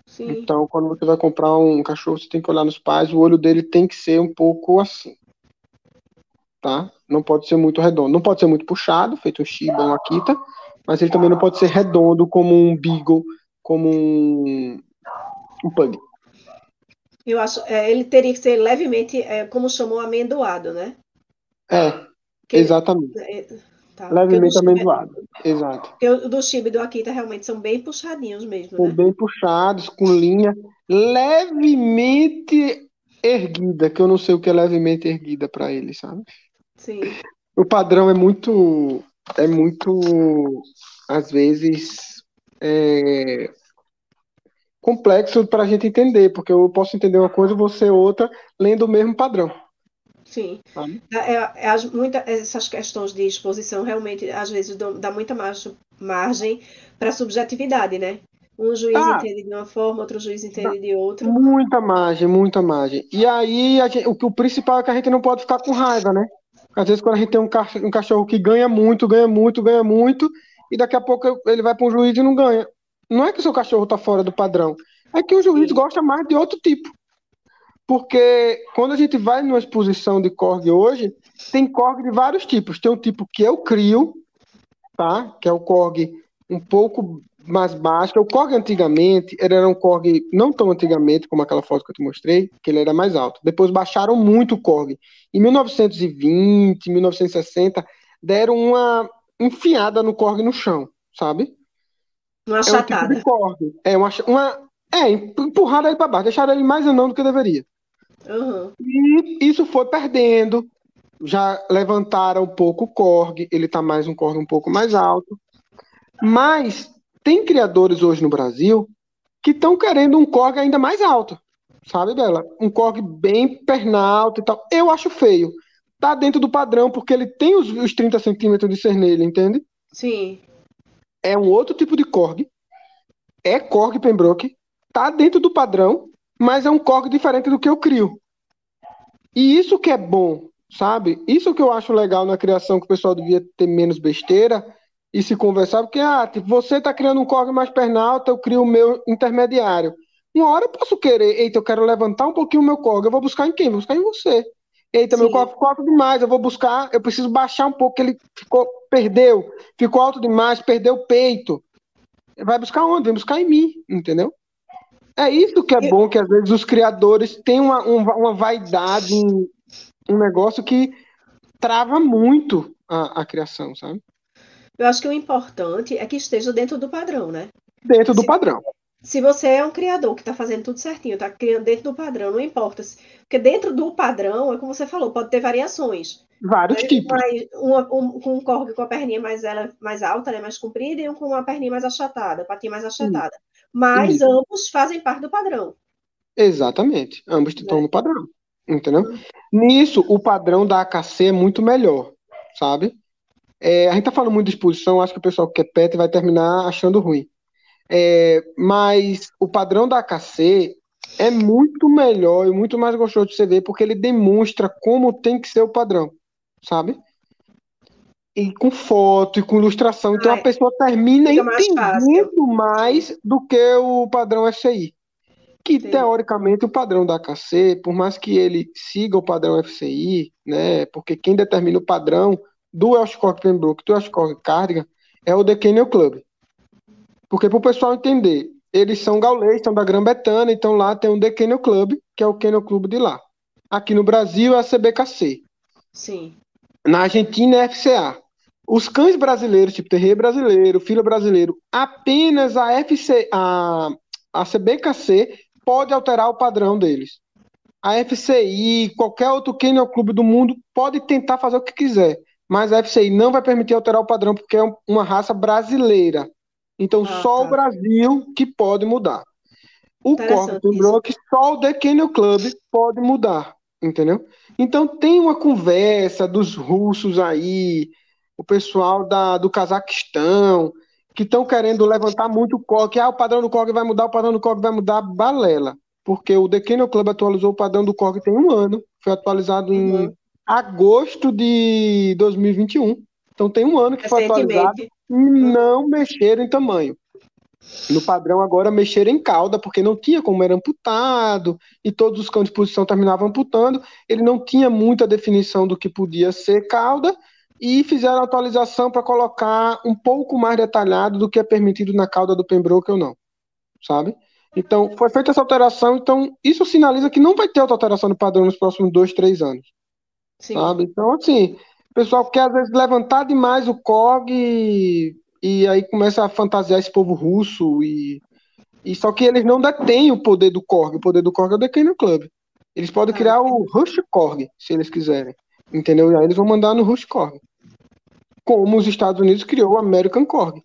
Sim. Então, quando você vai comprar um cachorro, você tem que olhar nos pais, o olho dele tem que ser um pouco assim. Tá? Não pode ser muito redondo. Não pode ser muito puxado, feito um Shiba, um Akita, mas ele também não pode ser redondo como um Beagle, como um, um Pug. Eu acho, é, ele teria que ser levemente, é, como chamou, amendoado, né? É, que exatamente. É, Tá? Levemente amendoado. Exato. Porque o do Chiba e do Akita realmente são bem puxadinhos mesmo. São né? bem puxados, com linha levemente erguida, que eu não sei o que é levemente erguida para eles, sabe? Sim. O padrão é muito. É muito. Às vezes. É, complexo para a gente entender, porque eu posso entender uma coisa você outra lendo o mesmo padrão. Sim. É, é, é, muita, essas questões de exposição realmente, às vezes, dá muita margem, margem para subjetividade, né? Um juiz ah, entende de uma forma, outro juiz entende de outra. Muita margem, muita margem. E aí, gente, o, o principal é que a gente não pode ficar com raiva, né? Às vezes, quando a gente tem um cachorro, um cachorro que ganha muito, ganha muito, ganha muito, e daqui a pouco ele vai para um juiz e não ganha. Não é que o seu cachorro está fora do padrão, é que o juiz gosta mais de outro tipo. Porque quando a gente vai numa exposição de Korg hoje, tem Korg de vários tipos. Tem um tipo que eu crio, tá? Que é o Korg um pouco mais baixo. O Korg antigamente ele era um Korg não tão antigamente como aquela foto que eu te mostrei, que ele era mais alto. Depois baixaram muito o Korg. Em 1920, 1960, deram uma enfiada no Korg no chão, sabe? Uma achatada. É um tipo. É uma, uma é, empurraram ele para baixo, deixaram ele mais anão do que deveria. Uhum. E isso foi perdendo. Já levantaram um pouco o Korg, ele está mais um Korg um pouco mais alto. Mas tem criadores hoje no Brasil que estão querendo um Korg ainda mais alto. Sabe, Bela? Um Korg bem pernalto e tal. Eu acho feio. Tá dentro do padrão, porque ele tem os, os 30 centímetros de cernelha, entende? Sim. É um outro tipo de Korg. É Korg Pembroke. Tá dentro do padrão mas é um corte diferente do que eu crio. E isso que é bom, sabe? Isso que eu acho legal na criação, que o pessoal devia ter menos besteira, e se conversar, porque ah, tipo, você está criando um corgue mais perna alta, eu crio o meu intermediário. Uma hora eu posso querer, eita, eu quero levantar um pouquinho o meu corgue, eu vou buscar em quem? Vou buscar em você. Eita, Sim. meu corgue ficou alto demais, eu vou buscar, eu preciso baixar um pouco, ele ficou, perdeu, ficou alto demais, perdeu o peito. Vai buscar onde? Vai buscar em mim, entendeu? É isso que é bom, que às vezes os criadores têm uma, uma vaidade, um negócio que trava muito a, a criação, sabe? Eu acho que o importante é que esteja dentro do padrão, né? Dentro do padrão. Se você é um criador que está fazendo tudo certinho, está criando dentro do padrão, não importa. Porque dentro do padrão, é como você falou, pode ter variações. Vários né? tipos. Uma, um, com um corgue com a perninha mais, ela, mais alta, né, mais comprida, e um com uma perninha mais achatada, patinha mais achatada. Mas ambos fazem parte do padrão. Exatamente. Ambos estão né? no padrão. Entendeu? Nisso, o padrão da AKC é muito melhor, sabe? É, a gente tá falando muito de exposição, acho que o pessoal que é pet vai terminar achando ruim. É, mas o padrão da AKC é muito melhor e muito mais gostoso de você ver, porque ele demonstra como tem que ser o padrão, sabe? E com foto e com ilustração. Então Ai, a pessoa termina entendendo mais, mais, do que o padrão FCI. Que Sim. teoricamente o padrão da AKC, por mais que ele siga o padrão FCI, né? Porque quem determina o padrão do Elshcock Pembroke do Elshcock Cardigan é o The Kennel Club. Porque para o pessoal entender, eles são gaulês, são da Grã-Bretanha, então lá tem o The Kennel Club, que é o Kennel Club de lá. Aqui no Brasil é a CBKC. Sim. Na Argentina é a FCA. Os cães brasileiros, tipo Terrier brasileiro, Filho brasileiro, apenas a FC, a, a CBKC pode alterar o padrão deles. A FCI, qualquer outro kennel clube do mundo pode tentar fazer o que quiser, mas a FCI não vai permitir alterar o padrão porque é uma raça brasileira. Então ah, só tá. o Brasil que pode mudar. O Corpo Block, só o The Club pode mudar, entendeu? Então tem uma conversa dos russos aí, o pessoal da, do Cazaquistão, que estão querendo levantar muito o COG, ah, o padrão do COG vai mudar, o padrão do COG vai mudar, balela. Porque o The Kennel Club atualizou o padrão do COG tem um ano, foi atualizado em uhum. agosto de 2021. Então tem um ano que foi atualizado e não mexeram em tamanho. No padrão agora mexeram em cauda, porque não tinha como era amputado, e todos os cães de posição terminavam amputando, ele não tinha muita definição do que podia ser cauda, e fizeram a atualização para colocar um pouco mais detalhado do que é permitido na cauda do Pembroke ou não, sabe? Então, foi feita essa alteração, então isso sinaliza que não vai ter outra alteração no padrão nos próximos dois, três anos, Sim. sabe? Então, assim, o pessoal quer às vezes levantar demais o COG e, e aí começa a fantasiar esse povo russo e, e só que eles não detêm o poder do Korg, o poder do Korg é o The Kennel Club. Eles podem criar o Rush Korg, se eles quiserem, entendeu? E aí eles vão mandar no Rush Korg como os Estados Unidos criou o American Corgi.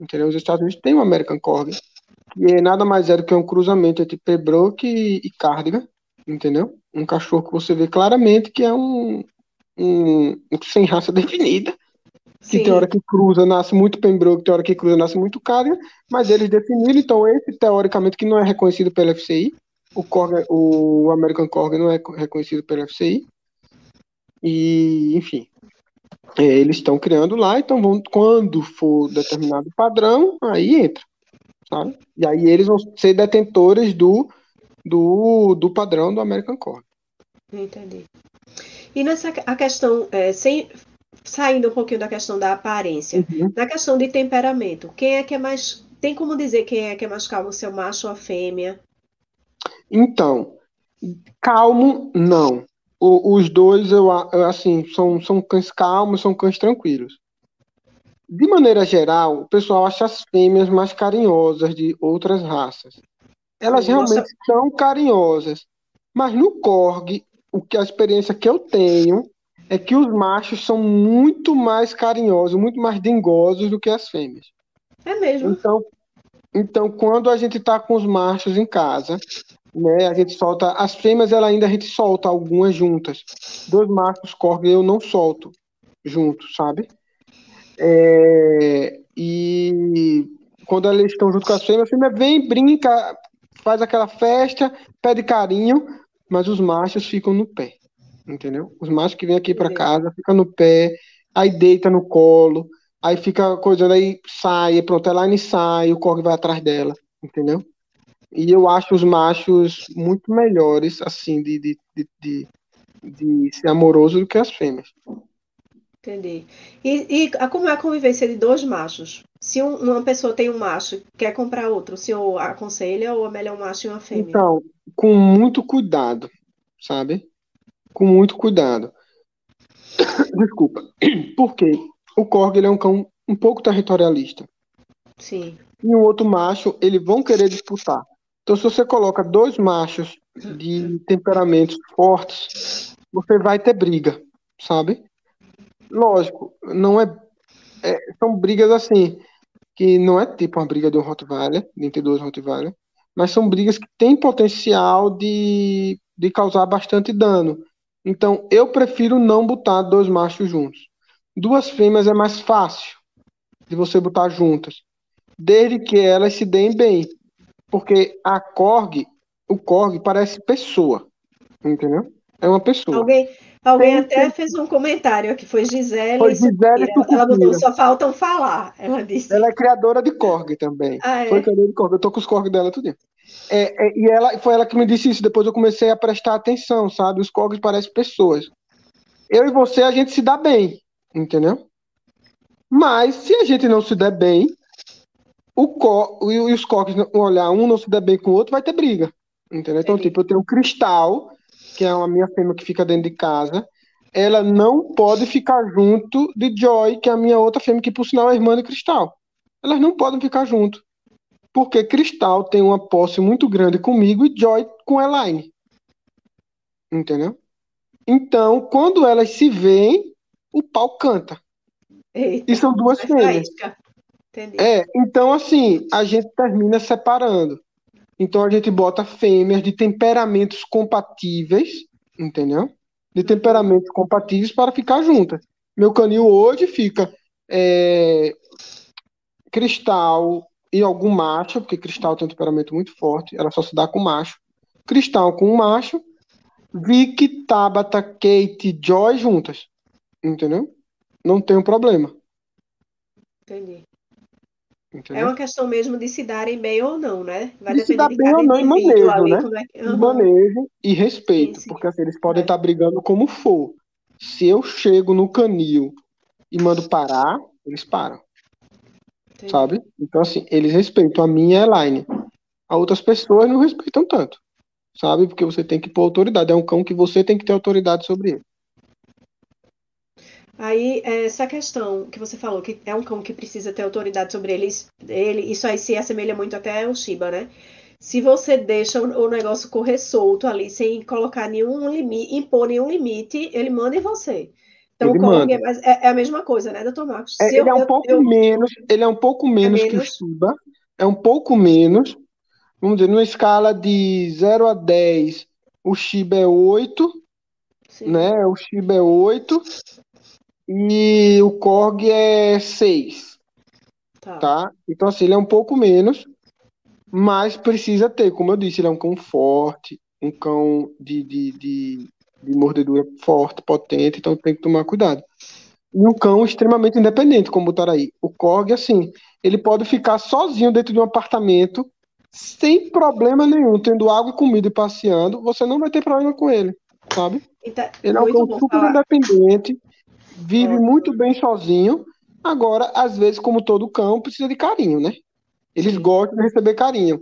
Entendeu? Os Estados Unidos têm o American Corgi, que é nada mais é do que um cruzamento entre Pembroke e, e Cardigan, entendeu? Um cachorro que você vê claramente que é um, um, sem raça definida, que Sim. tem hora que cruza, nasce muito Pembroke, tem hora que cruza, nasce muito Cardigan, mas eles definiram, então esse teoricamente que não é reconhecido pela FCI, o, Corgi, o American Corgi não é reconhecido pela FCI, e enfim, é, eles estão criando lá, então vão, quando for determinado padrão, aí entra. Sabe? E aí eles vão ser detentores do, do, do padrão do American Core. Entendi. E nessa a questão, é, sem, saindo um pouquinho da questão da aparência, uhum. na questão de temperamento, quem é que é mais. Tem como dizer quem é que é mais calmo, se é o macho ou a fêmea? Então, calmo, não o, os dois, eu, assim, são, são cães calmos, são cães tranquilos. De maneira geral, o pessoal acha as fêmeas mais carinhosas de outras raças. Elas Nossa. realmente são carinhosas. Mas no Korg, o que a experiência que eu tenho é que os machos são muito mais carinhosos, muito mais dengosos do que as fêmeas. É mesmo. Então, então quando a gente está com os machos em casa, né? A gente solta as fêmeas, ela ainda a gente solta algumas juntas. Dois machos corgue eu não solto juntos, sabe? É, e quando eles estão junto com as fêmeas, a fêmea vem, brinca, faz aquela festa, pede carinho, mas os machos ficam no pé, entendeu? Os machos que vêm aqui para casa ficam no pé, aí deita no colo, Aí fica coisando, aí sai, pronto, a line sai, o Korg vai atrás dela, entendeu? E eu acho os machos muito melhores, assim, de, de, de, de, de ser amoroso do que as fêmeas. Entendi. E, e como é a convivência de dois machos? Se um, uma pessoa tem um macho quer comprar outro, o senhor aconselha ou é melhor um macho e uma fêmea? Então, com muito cuidado, sabe? Com muito cuidado. Desculpa. Por quê? O Korg ele é um cão um pouco territorialista. Sim. E o outro macho, eles vão querer disputar. Então, se você coloca dois machos de temperamentos fortes, você vai ter briga, sabe? Lógico, não é, é, São brigas assim, que não é tipo uma briga de um Rottweiler, entre dois Rottweiler, mas são brigas que têm potencial de, de causar bastante dano. Então, eu prefiro não botar dois machos juntos. Duas fêmeas é mais fácil de você botar juntas, desde que elas se deem bem. Porque a Korg, o Korg parece pessoa, entendeu? É uma pessoa. Alguém, Alguém até fez um comentário aqui, foi Gisele. Foi Gisele Ela botou, só faltam falar, ela disse. Ela é criadora de Korg também. Ah, é? Foi criadora de Korg, eu tô com os Korg dela tudo. É, é, e ela, foi ela que me disse isso, depois eu comecei a prestar atenção, sabe? Os Korgs parecem pessoas. Eu e você, a gente se dá bem, entendeu? Mas, se a gente não se der bem, o co e os Korgs olhar um não se der bem com o outro, vai ter briga, entendeu? Então, tipo, eu tenho um cristal que é a minha fêmea que fica dentro de casa, ela não pode ficar junto de Joy, que é a minha outra fêmea, que por sinal é irmã de Cristal. Elas não podem ficar junto. Porque Cristal tem uma posse muito grande comigo e Joy com Elaine. Entendeu? Então, quando elas se veem, o pau canta. Eita, e são duas fêmeas. É, então assim, a gente termina separando. Então a gente bota fêmeas de temperamentos compatíveis, entendeu? De temperamentos compatíveis para ficar juntas. Meu canil hoje fica é, cristal e algum macho, porque cristal tem um temperamento muito forte, ela só se dá com macho. Cristal com macho, Vicky, Tabata, Kate, Joy juntas. Entendeu? Não tem um problema. Entendi. Entendeu? É uma questão mesmo de se darem bem ou não, né? Vai de se dar bem ou não em manejo, ali, né? É uhum. Manejo e respeito, sim, sim. porque assim, eles podem estar é. tá brigando como for. Se eu chego no canil e mando parar, eles param. Entendi. Sabe? Então, assim, eles respeitam a minha line. A outras pessoas não respeitam tanto. Sabe? Porque você tem que pôr autoridade. É um cão que você tem que ter autoridade sobre ele. Aí, essa questão que você falou, que é um cão que precisa ter autoridade sobre eles, ele, isso aí se assemelha muito até ao Shiba, né? Se você deixa o negócio correr solto ali, sem colocar nenhum limite, impor nenhum limite, ele manda em você. Então, ele Kong é, é, é, a mesma coisa, né, doutor Marcos? É, ele, eu, é um pouco eu, menos, ele é um pouco menos, menos que o Shiba, é um pouco menos, vamos dizer, numa escala de 0 a 10, o Shiba é 8, Sim. né? O Shiba é 8 e o Korg é 6. Tá. tá. Então, assim, ele é um pouco menos, mas precisa ter, como eu disse, ele é um cão forte, um cão de, de, de, de mordedura forte, potente, então tem que tomar cuidado. E um cão extremamente independente, como botaram aí. O Korg, assim, ele pode ficar sozinho dentro de um apartamento, sem problema nenhum, tendo água e comida e passeando, você não vai ter problema com ele, sabe? Então, ele é um cão super falar. independente, vive muito bem sozinho. Agora, às vezes, como todo cão, precisa de carinho, né? Eles gostam de receber carinho.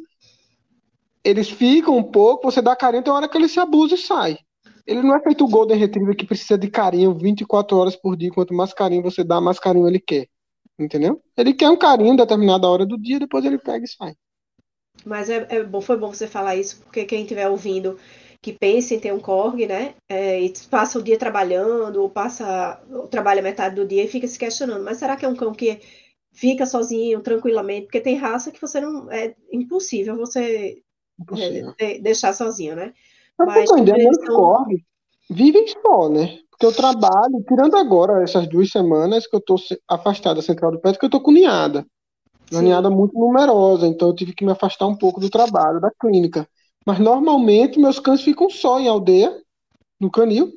Eles ficam um pouco, você dá carinho, tem hora que ele se abusa e sai. Ele não é feito o Golden Retriever que precisa de carinho 24 horas por dia. Quanto mais carinho você dá, mais carinho ele quer. Entendeu? Ele quer um carinho em determinada hora do dia, depois ele pega e sai. Mas é, é bom, foi bom você falar isso, porque quem estiver ouvindo que pensa em ter um Korg, né? É, e passa o dia trabalhando, ou passa, ou trabalha metade do dia e fica se questionando, mas será que é um cão que fica sozinho, tranquilamente? Porque tem raça que você não. É impossível você impossível. É, deixar sozinho, né? Mas, mas eles são... Korg vivem só, né? Porque eu trabalho, tirando agora essas duas semanas que eu tô afastado da central do pet, que eu tô com ninhada. Uma Sim. ninhada muito numerosa, então eu tive que me afastar um pouco do trabalho, da clínica. Mas normalmente meus cães ficam só em aldeia, no canil.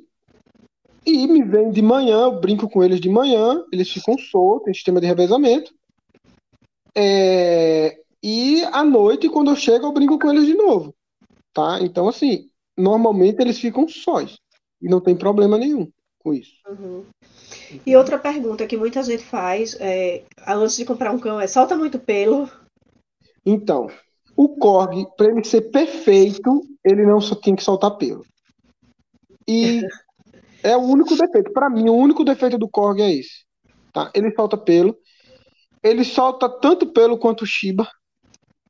E me vem de manhã, eu brinco com eles de manhã, eles ficam soltos, tem sistema de revezamento. É, e à noite, quando eu chego, eu brinco com eles de novo. Tá? Então, assim, normalmente eles ficam sós. E não tem problema nenhum com isso. Uhum. E outra pergunta que muita gente faz é, antes de comprar um cão é solta muito pelo? Então, o Korg, para ele ser perfeito, ele não só tinha que soltar pelo. E É o único defeito. Para mim, o único defeito do Korg é esse. Tá? Ele solta pelo. Ele solta tanto pelo quanto o Shiba.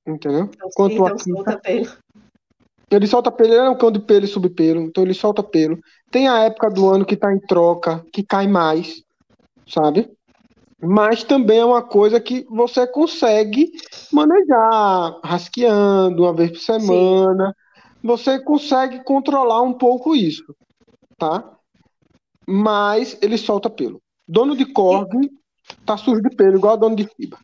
Entendeu? Então, quanto então a solta pelo. Ele solta pelo, ele é um cão de pelo e subpelo, então ele solta pelo. Tem a época do ano que tá em troca, que cai mais, sabe? Mas também é uma coisa que você consegue manejar, rasqueando uma vez por semana. Sim. Você consegue controlar um pouco isso, tá? mas ele solta pelo. Dono de corgue tá sujo de pelo, igual a dono de FIBA.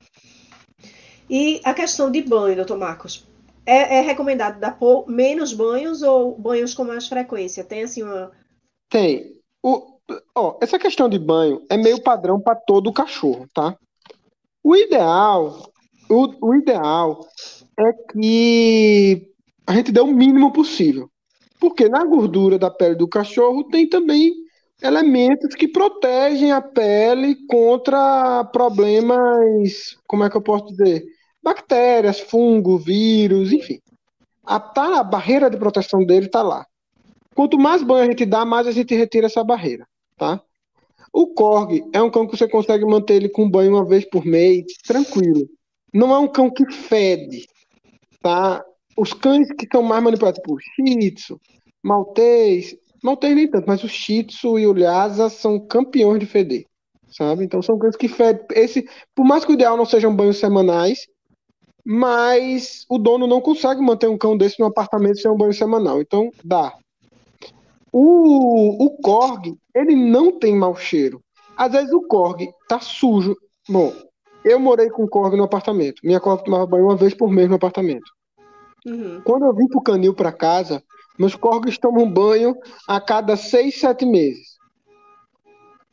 E a questão de banho, doutor Marcos? É, é, recomendado dar menos banhos ou banhos com mais frequência? Tem assim uma. Tem. O, ó, essa questão de banho é meio padrão para todo cachorro, tá? O ideal, o, o ideal é que a gente dê o mínimo possível. Porque na gordura da pele do cachorro tem também elementos que protegem a pele contra problemas, como é que eu posso dizer? Bactérias, fungo, vírus, enfim. A, tá, a barreira de proteção dele está lá. Quanto mais banho a gente dá, mais a gente retira essa barreira, tá? O Korg é um cão que você consegue manter ele com banho uma vez por mês, tranquilo. Não é um cão que fede, tá? Os cães que são mais manipulados, tipo Shih Tzu, Maltês, tem nem tanto, mas o Shih Tzu e o Lhasa são campeões de feder, sabe? Então são cães que fedem. Esse, por mais que o ideal não sejam banhos semanais, mas o dono não consegue manter um cão desse no apartamento sem um banho semanal. Então dá. O, o Korg, ele não tem mau cheiro. Às vezes o Korg tá sujo. Bom, eu morei com o Korg no apartamento. Minha Korg tomava banho uma vez por mês no apartamento. Uhum. Quando eu vim pro canil para casa, meus corgos tomam banho a cada seis, sete meses.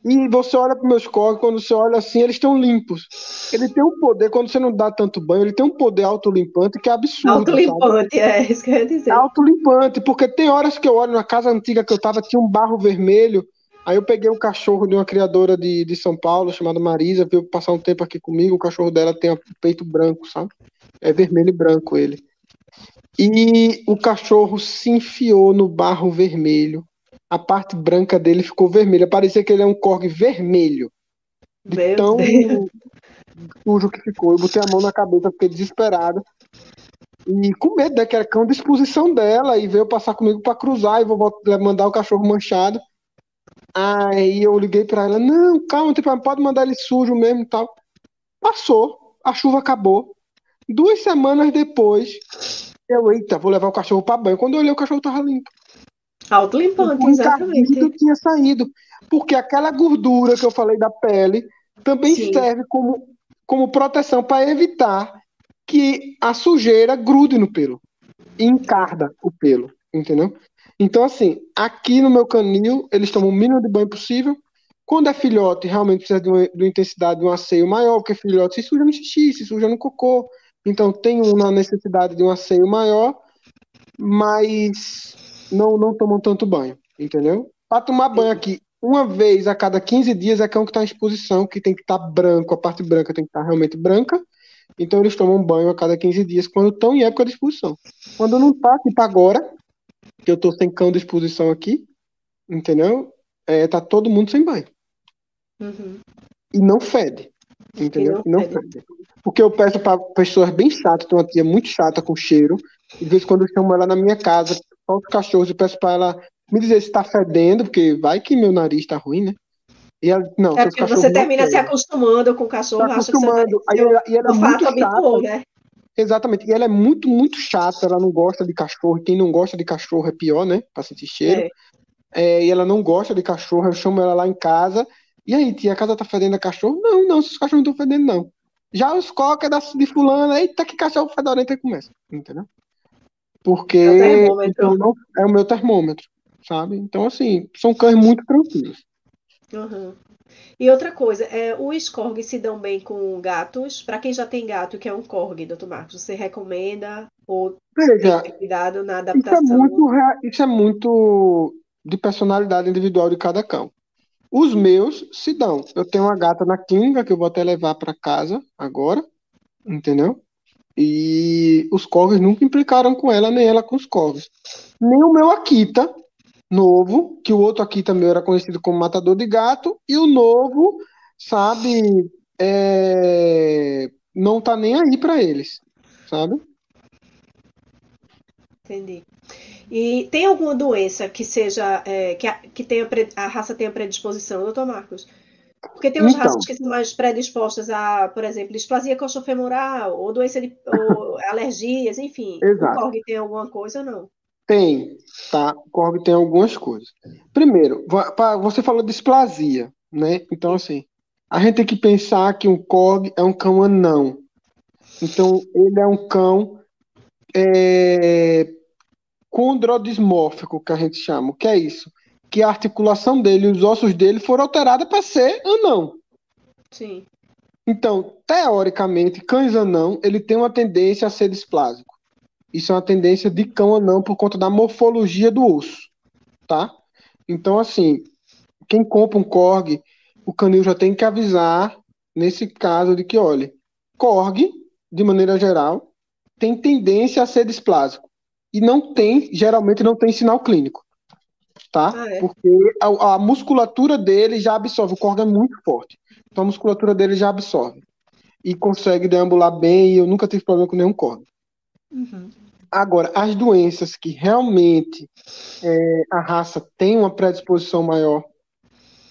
E você olha para meus corgos, quando você olha assim, eles estão limpos. Ele tem um poder, quando você não dá tanto banho, ele tem um poder autolimpante que é absurdo. Autolimpante, é isso que eu ia dizer. Autolimpante, porque tem horas que eu olho na casa antiga que eu tava, tinha um barro vermelho. Aí eu peguei um cachorro de uma criadora de, de São Paulo, chamada Marisa, veio passar um tempo aqui comigo. O cachorro dela tem o peito branco, sabe? É vermelho e branco ele. E o cachorro se enfiou no barro vermelho. A parte branca dele ficou vermelha. Parecia que ele é um corgue vermelho. De Meu tão Deus. sujo que ficou. Eu botei a mão na cabeça, fiquei desesperada. E com medo, né? Que era cão de exposição dela. E veio passar comigo para cruzar e vou mandar o cachorro manchado. Aí eu liguei para ela: Não, calma, pode mandar ele sujo mesmo e tal. Passou. A chuva acabou. Duas semanas depois, eu, eita, vou levar o cachorro para banho. Quando eu olhei, o cachorro tava limpo. Autolimpante, exatamente. tinha saído. Porque aquela gordura que eu falei da pele também Sim. serve como, como proteção para evitar que a sujeira grude no pelo e encarda o pelo, entendeu? Então, assim, aqui no meu canil, eles tomam o mínimo de banho possível. Quando é filhote, realmente precisa de uma, de uma intensidade de um asseio maior, porque filhote se suja no xixi, se suja no cocô, então tem uma necessidade de um asseio maior, mas não, não tomam tanto banho, entendeu? Para tomar banho aqui uma vez a cada 15 dias é cão que está em exposição, que tem que estar tá branco, a parte branca tem que estar tá realmente branca. Então eles tomam banho a cada 15 dias quando estão em época de exposição. Quando não está, tipo agora, que eu estou sem cão de exposição aqui, entendeu? É, tá todo mundo sem banho. Uhum. E não fede. Entendeu? E não, não fede. Porque eu peço para pessoas bem chatas, tem uma tia muito chata com cheiro, e de vez em quando eu chamo ela na minha casa, solto os cachorros e peço para ela me dizer se está fedendo, porque vai que meu nariz está ruim, né? E ela, não, é porque você termina se acostumando com o cachorro, tá acostumando. Aí ela, e ela é muito chata. Né? Exatamente. E ela é muito, muito chata. Ela não gosta de cachorro. Quem não gosta de cachorro é pior, né? Pra sentir cheiro. É. É, e ela não gosta de cachorro. Eu chamo ela lá em casa. E aí, tia, a casa tá fedendo a cachorro? Não, não, os cachorros não estão fedendo, não. Já os coca de fulano, eita, que cachorro fedorento aí começa, entendeu? Porque é o, então, não, é o meu termômetro, sabe? Então, assim, são cães muito tranquilos. Uhum. E outra coisa, é, os corgis se dão bem com gatos. Para quem já tem gato, que é um corgi, doutor Marcos, você recomenda ou Veja, tem cuidado na isso é adaptação? muito, isso é muito de personalidade individual de cada cão. Os meus se dão. Eu tenho uma gata na clínica que eu vou até levar para casa agora, entendeu? E os corgis nunca implicaram com ela, nem ela com os corgis. Nem o meu Akita, novo, que o outro Akita meu era conhecido como matador de gato, e o novo, sabe, é, não tá nem aí para eles, sabe? Entendi. E tem alguma doença que seja é, que, a, que tenha a raça tenha predisposição, doutor Marcos? Porque tem umas raças Então, que são mais predispostas a, por exemplo, displasia coxofemoral, ou doença de, ou alergias, enfim. O exato. corgi tem alguma coisa ou não? Tem, tá? O corgi tem algumas coisas. Primeiro, você falou de displasia, né? Então, assim, a gente tem que pensar que um corgi é um cão anão. Então, ele é um cão é, condrodismórfico, que a gente chama. O que é isso? Que a articulação dele, os ossos dele foram alterados para ser anão. Sim. Então, teoricamente, cães anão, ele tem uma tendência a ser displásico. Isso é uma tendência de cão anão por conta da morfologia do osso, tá? Então, assim, quem compra um Korg, o canil já tem que avisar, nesse caso, de que, olha, Korg, de maneira geral, tem tendência a ser displásico. E não tem, geralmente não tem sinal clínico, tá? Ah, é? Porque a, a musculatura dele já absorve, o Korg é muito forte. Então a musculatura dele já absorve. E consegue deambular bem, e eu nunca tive problema com nenhum Korg. Uhum. Agora, as doenças que realmente é, a raça tem uma predisposição maior,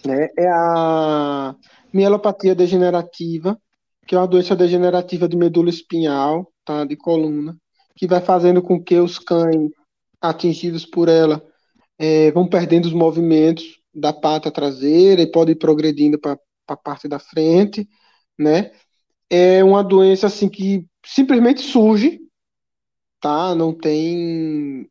né, é a mielopatia degenerativa, que é uma doença degenerativa de medula espinhal, tá, de coluna, que vai fazendo com que os cães atingidos por ela é, vão perdendo os movimentos da pata traseira e podem ir progredindo para a parte da frente, né? É uma doença assim que simplesmente surge, tá? Não tem,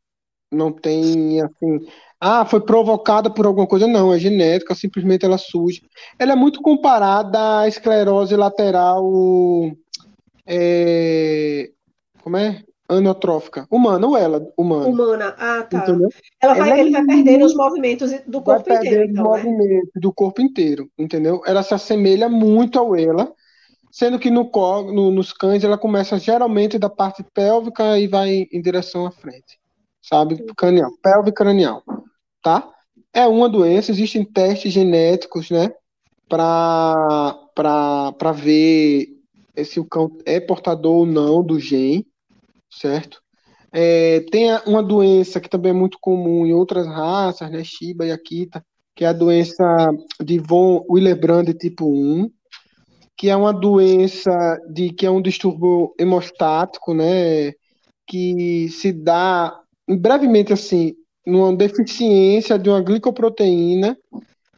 não tem assim, ah, foi provocada por alguma coisa, não, é genética, simplesmente ela surge. Ela é muito comparada à esclerose lateral, é, como é? Anotrófica, humana, ou ela, humana, Humana. Ah, tá. entendeu? Ela vai, Ela é ele vai perdendo os movimentos do vai corpo inteiro, perdendo os então, né? movimentos do corpo inteiro, entendeu? Ela se assemelha muito ao ela, sendo que no, no- nos cães ela começa geralmente da parte pélvica e vai em direção à frente, sabe? Cranial, pelve cranial, tá? É uma doença, existem testes genéticos, né, para para ver se o cão é portador ou não do gene, certo? É, tem uma doença que também é muito comum em outras raças, né, Shiba e Akita, que é a doença de von Willebrand tipo 1, que é uma doença de que é um distúrbio hemostático, né, que se dá brevemente assim, numa deficiência de uma glicoproteína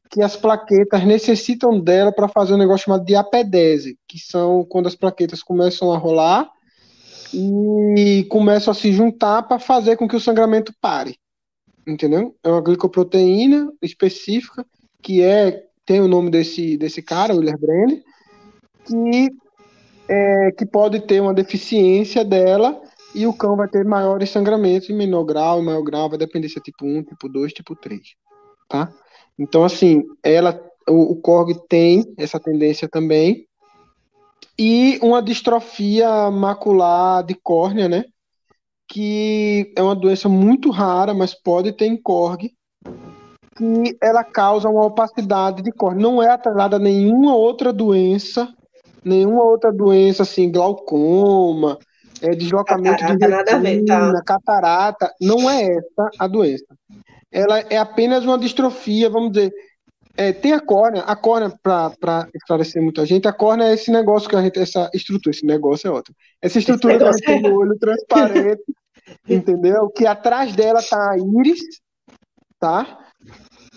que as plaquetas necessitam dela para fazer um negócio chamado diapedese, que são quando as plaquetas começam a rolar e começam a se juntar para fazer com que o sangramento pare. Entendeu? É uma glicoproteína específica que é tem o nome desse desse cara, Willer Brand, que é, que pode ter uma deficiência dela e o cão vai ter maiores sangramentos em menor grau, em maior grau, vai depender se é tipo 1, tipo 2, tipo 3, tá? Então, assim, ela, o, o Korg tem essa tendência também. E uma distrofia macular de córnea, né? Que é uma doença muito rara, mas pode ter em Korg, que ela causa uma opacidade de córnea. Não é atrelada a nenhuma outra doença, nenhuma outra doença, assim, glaucoma, é, deslocamento de Catarata, ver, tá? retina, catarata. Não é essa a doença ela é apenas uma distrofia, vamos dizer. É, tem a córnea, a córnea, para esclarecer muita gente, a córnea é esse negócio que a gente, essa estrutura, esse negócio é ótimo. Essa estrutura que a gente tem no olho transparente, entendeu? Que atrás dela tá a íris, tá?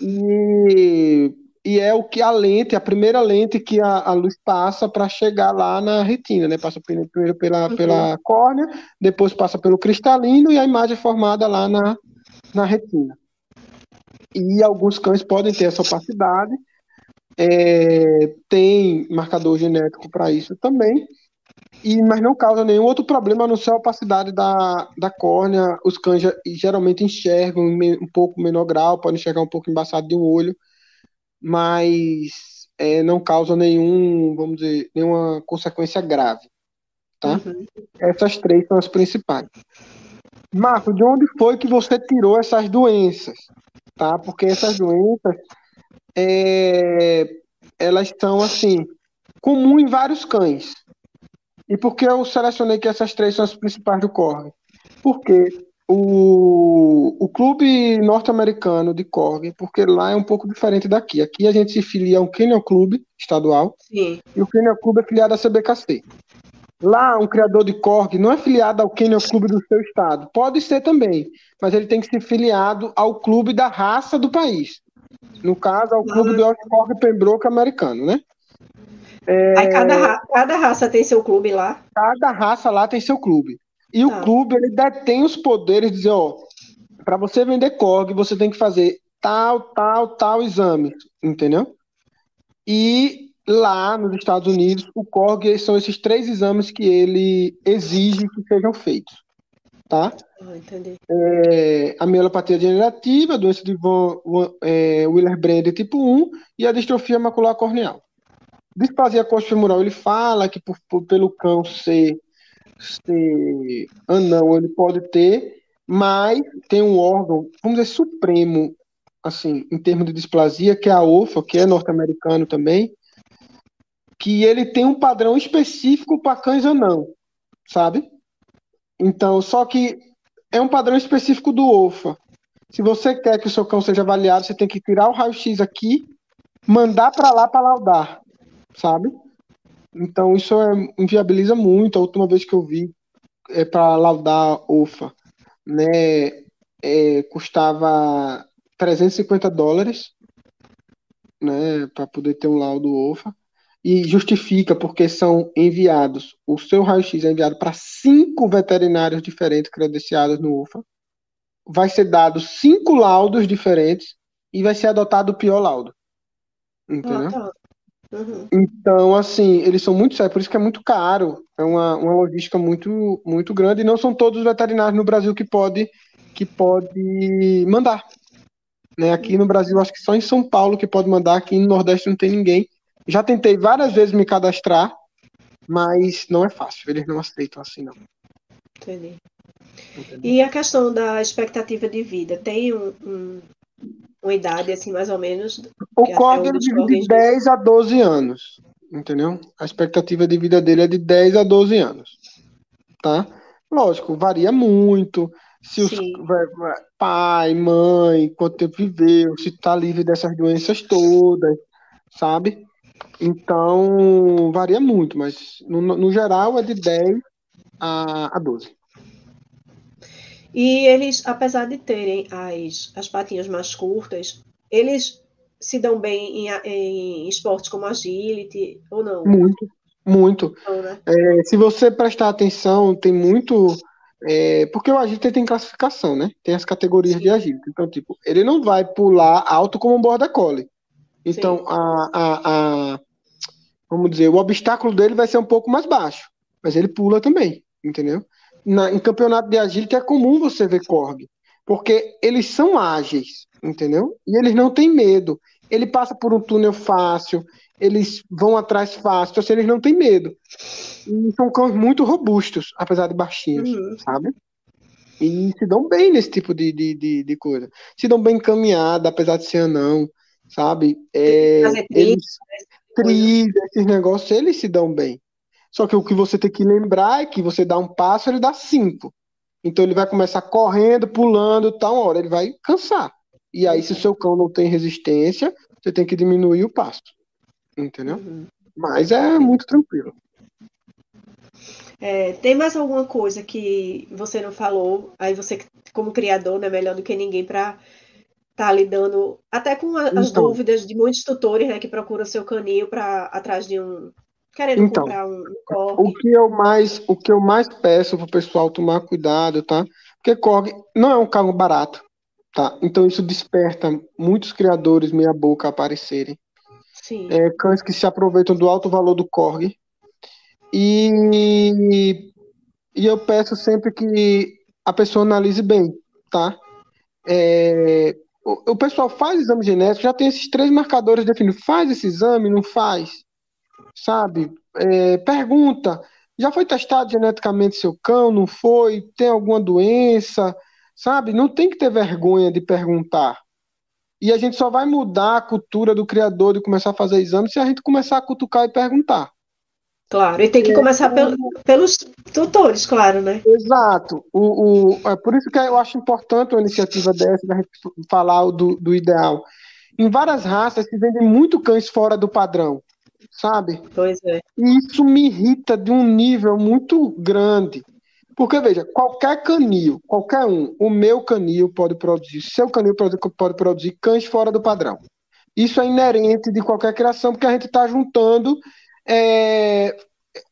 E, e é o que a lente, a primeira lente que a, a luz passa para chegar lá na retina, né? Passa primeiro pela, Uhum. pela córnea, depois passa pelo cristalino e a imagem é formada lá na, na retina. E alguns cães podem ter essa opacidade, é, tem marcador genético para isso também, e, mas não causa nenhum outro problema a não ser a opacidade da, da córnea. Os cães geralmente enxergam em um pouco menor grau, podem enxergar um pouco embaçado de um olho, mas é, não causa nenhum, vamos dizer, nenhuma consequência grave. Tá? Uhum. Essas três são as principais. Marco, de onde foi que você tirou essas doenças? Tá? Porque essas doenças é, elas são assim comum em vários cães. E por que eu selecionei que essas três são as principais do Corg? Porque o, o clube norte-americano de Corg, porque lá é um pouco diferente daqui. Aqui a gente se filia a um Kennel Clube estadual Sim. e o Kennel Clube é filiado à CBKC. Lá, um criador de Korg não é filiado ao Kennel Clube do seu estado. Pode ser também, mas ele tem que ser filiado ao clube da raça do país. No caso, ao clube do Korg Pembroke americano, né? É... Aí cada, cada raça tem seu clube lá? Cada raça lá tem seu clube. E tá. o clube, ele detém os poderes de dizer, ó, para você vender Korg, você tem que fazer tal, tal, tal exame, entendeu? E lá nos Estados Unidos, o CORG são esses três exames que ele exige que sejam feitos. Tá? Ah, entendi. É, a mielopatia degenerativa, a doença de Von, Von, é, Willer-Brand tipo 1 e a distrofia macular corneal. Displasia coxofemoral, ele fala que por, por, pelo cão ser, ser anão, ele pode ter, mas tem um órgão, vamos dizer, supremo, assim, em termos de displasia, que é a OFA, que é norte-americano também, que ele tem um padrão específico para cães anão, sabe? Então, só que é um padrão específico do OFA. Se você quer que o seu cão seja avaliado, você tem que tirar o raio-x aqui, mandar para lá para laudar, sabe? Então, isso é, inviabiliza muito. A última vez que eu vi é para laudar OFA, né, é, custava 350 dólares, né, para poder ter um laudo OFA e justifica porque são enviados, o seu raio-x é enviado para cinco veterinários diferentes credenciados no UFA, vai ser dado cinco laudos diferentes e vai ser adotado o pior laudo. Entendeu? Ah, tá. Uhum. Então, assim, eles são muito sérios, por isso que é muito caro, é uma, uma logística muito, muito grande, e não são todos os veterinários no Brasil que pode, que pode mandar. Né? Aqui no Brasil, acho que só em São Paulo que pode mandar, aqui no Nordeste não tem ninguém. Já tentei várias vezes me cadastrar, mas não é fácil. Eles não aceitam assim, não. Entendi. E a questão da expectativa de vida, tem um, um, uma idade, assim, mais ou menos? O Cog ele vive de 10 a 12 anos, entendeu? A expectativa de vida dele é de 10 a 12 anos, tá? Lógico, varia muito, se os pai, mãe, quanto tempo viveu, se tá livre dessas doenças todas, sabe? Então, varia muito, mas no, no geral é de 10 a, a 12. E eles, apesar de terem as, as patinhas mais curtas, eles se dão bem em, em esportes como agility ou não? Muito, muito. Não, né? é, se você prestar atenção, tem muito. É, porque o agility tem classificação, né? Tem as categorias Sim. de agility. Então, tipo, ele não vai pular alto como um border collie. Então, a, a, a, vamos dizer, o obstáculo dele vai ser um pouco mais baixo, mas ele pula também, entendeu? Na, em campeonato de agility é comum você ver Korg, porque eles são ágeis, entendeu? E eles não têm medo. Ele passa por um túnel fácil, eles vão atrás fácil, então, assim, eles não têm medo. E são cães muito robustos, apesar de baixinhos, uhum. sabe? E se dão bem nesse tipo de, de, de, de coisa. Se dão bem encaminhada, apesar de ser anão sabe? É, eles, trilha, esses negócios, eles se dão bem. Só que o que você tem que lembrar é que você dá um passo, ele dá cinco. Então ele vai começar correndo, pulando, tal hora ele vai cansar. E aí, se o seu cão não tem resistência, você tem que diminuir o passo. Entendeu? Uhum. Mas é muito tranquilo. É, tem mais alguma coisa que você não falou? Aí você, como criador, é né, melhor do que ninguém para tá lidando até com a, as então, dúvidas de muitos tutores né, que procuram seu canil para atrás de um querendo então, comprar um, um O que eu mais o que eu mais peço para o pessoal tomar cuidado, tá? Porque Korg não é um carro barato, tá? Então isso desperta muitos criadores meia boca a aparecerem. é, cães que se aproveitam do alto valor do corgi. E, e eu peço sempre que a pessoa analise bem, tá? É, o, pessoal faz exame genético, já tem esses três marcadores definidos. Faz esse exame, não faz? Sabe? É, pergunta. Já foi testado geneticamente seu cão? Não foi? Tem alguma doença? Sabe? Não tem que ter vergonha de perguntar. E a gente só vai mudar a cultura do criador de começar a fazer exame se a gente começar a cutucar e perguntar. Claro, e tem que começar pelo, pelos tutores, claro, né? Exato. O, o, é por isso que eu acho importante uma iniciativa dessa, da gente falar do, do ideal. Em várias raças se vendem muito cães fora do padrão, sabe? Pois é. E isso me irrita de um nível muito grande. Porque, veja, qualquer canil, qualquer um, o meu canil pode produzir, seu canil pode, pode produzir cães fora do padrão. Isso é inerente de qualquer criação, porque a gente está juntando é,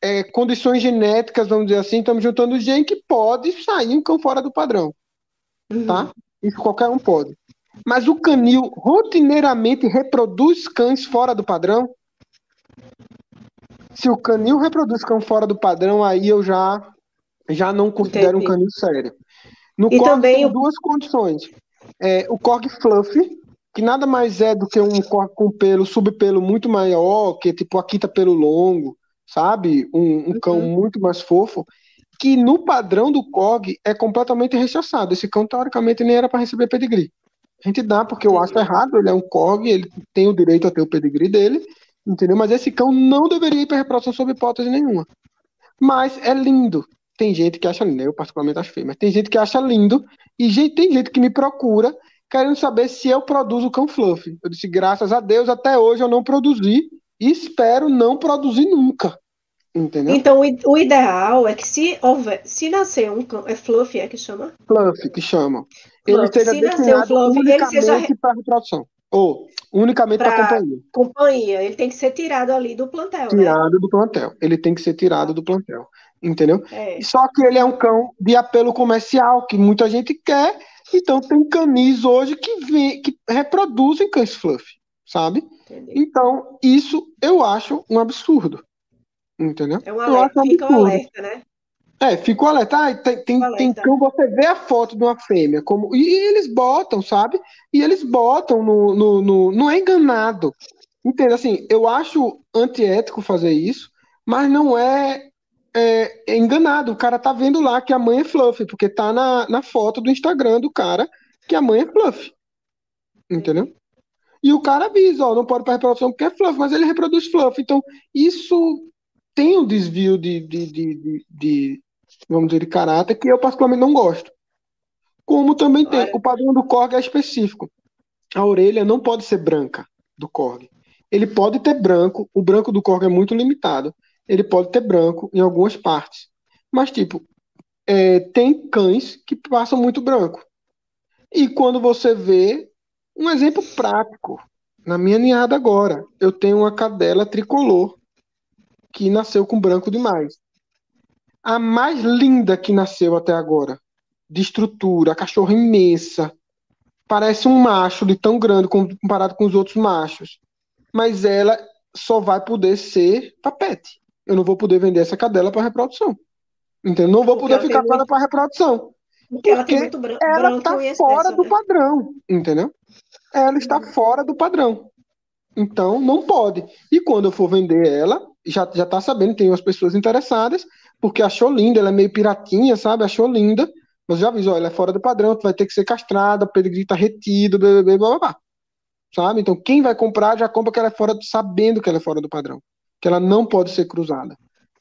é, condições genéticas, vamos dizer assim, estamos juntando gene que pode sair um cão fora do padrão. Uhum. Tá? Isso qualquer um pode. Mas o canil rotineiramente reproduz cães fora do padrão? Se o canil reproduz cão fora do padrão, aí eu já já não considero Entendi. um canil sério. No e também tem duas condições. É, o Korg Fluff, que nada mais é do que um Korg com pelo, subpelo muito maior, que é tipo a quinta pelo longo, sabe? Um, um cão uhum. muito mais fofo, que no padrão do Korg é completamente rechaçado. Esse cão, teoricamente, nem era para receber pedigree. A gente dá porque eu acho errado, ele é um Korg, ele tem o direito a ter o pedigree dele, entendeu? Mas esse cão não deveria ir para reprodução sob hipótese nenhuma. Mas é lindo, tem gente que acha lindo, eu particularmente acho feio, mas tem gente que acha lindo, e gente, tem gente que me procura querendo saber se eu produzo cão fluff. Eu disse, graças a Deus, até hoje eu não produzi e espero não produzir nunca. Entendeu? Então, o ideal é que se houver, se nascer um cão, é fluff, é que chama? Fluff, que chama. Ele seja se destinado um fluff, unicamente seja... para reprodução. Ou unicamente para companhia. Companhia, ele tem que ser tirado ali do plantel. Né? Tirado né? do plantel. Ele tem que ser tirado do plantel entendeu? É. Só que ele é um cão de apelo comercial, que muita gente quer, então tem canis hoje que, vem, que reproduzem cães fluff, sabe? Entendi. Então, isso eu acho um absurdo, entendeu? É um alerta, um fica um alerta, né? É, ficou alerta. Ah, tem, tem, alerta. tem cão, você vê a foto de uma fêmea, como, e, e eles botam, sabe? E eles botam no, no, no. Não é enganado. Entende? Assim, eu acho antiético fazer isso, mas não é é, é, enganado. O cara tá vendo lá que a mãe é fluff, porque tá na, na foto do Instagram do cara que a mãe é fluff. Entendeu? E o cara avisa, ó, não pode para reprodução porque é fluff, mas ele reproduz fluff. Então, isso tem um desvio de, de, de, de, de vamos dizer, de caráter que eu particularmente não gosto. Como também tem, o padrão do Korg é específico. A orelha não pode ser branca do Korg. Ele pode ter branco, o branco do Korg é muito limitado ele pode ter branco em algumas partes. Mas, tipo, é, tem cães que passam muito branco. E quando você vê, um exemplo prático, na minha ninhada agora, eu tenho uma cadela tricolor que nasceu com branco demais. A mais linda que nasceu até agora, de estrutura, a cachorra imensa, parece um macho de tão grande comparado com os outros machos. Mas ela só vai poder ser papete eu não vou poder vender essa cadela para reprodução. Entendeu? Não vou poder ficar com ela para reprodução. Porque, ela tem muito branco. Ela está fora do né? padrão, entendeu? Ela está uhum. fora do padrão. Então, não pode. E quando eu for vender ela, já, já tá sabendo, tem umas pessoas interessadas, porque achou linda, ela é meio piratinha, sabe? Achou linda. Mas já avisou, ela é fora do padrão, tu vai ter que ser castrada, pedigree tá retido, blá, blá, blá, blá, Sabe? Então, quem vai comprar já compra que ela é fora, sabendo que ela é fora do padrão que ela não pode ser cruzada,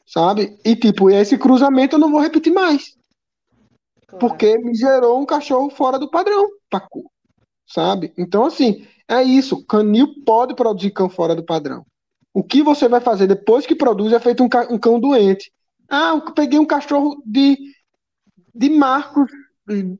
sabe? E tipo, esse cruzamento eu não vou repetir mais. Claro. Porque me gerou um cachorro fora do padrão, Pacu, sabe? Então, assim, é isso. Canil pode produzir cão fora do padrão. O que você vai fazer depois que produz é feito um, um cão doente. Ah, eu peguei um cachorro de, de Marcos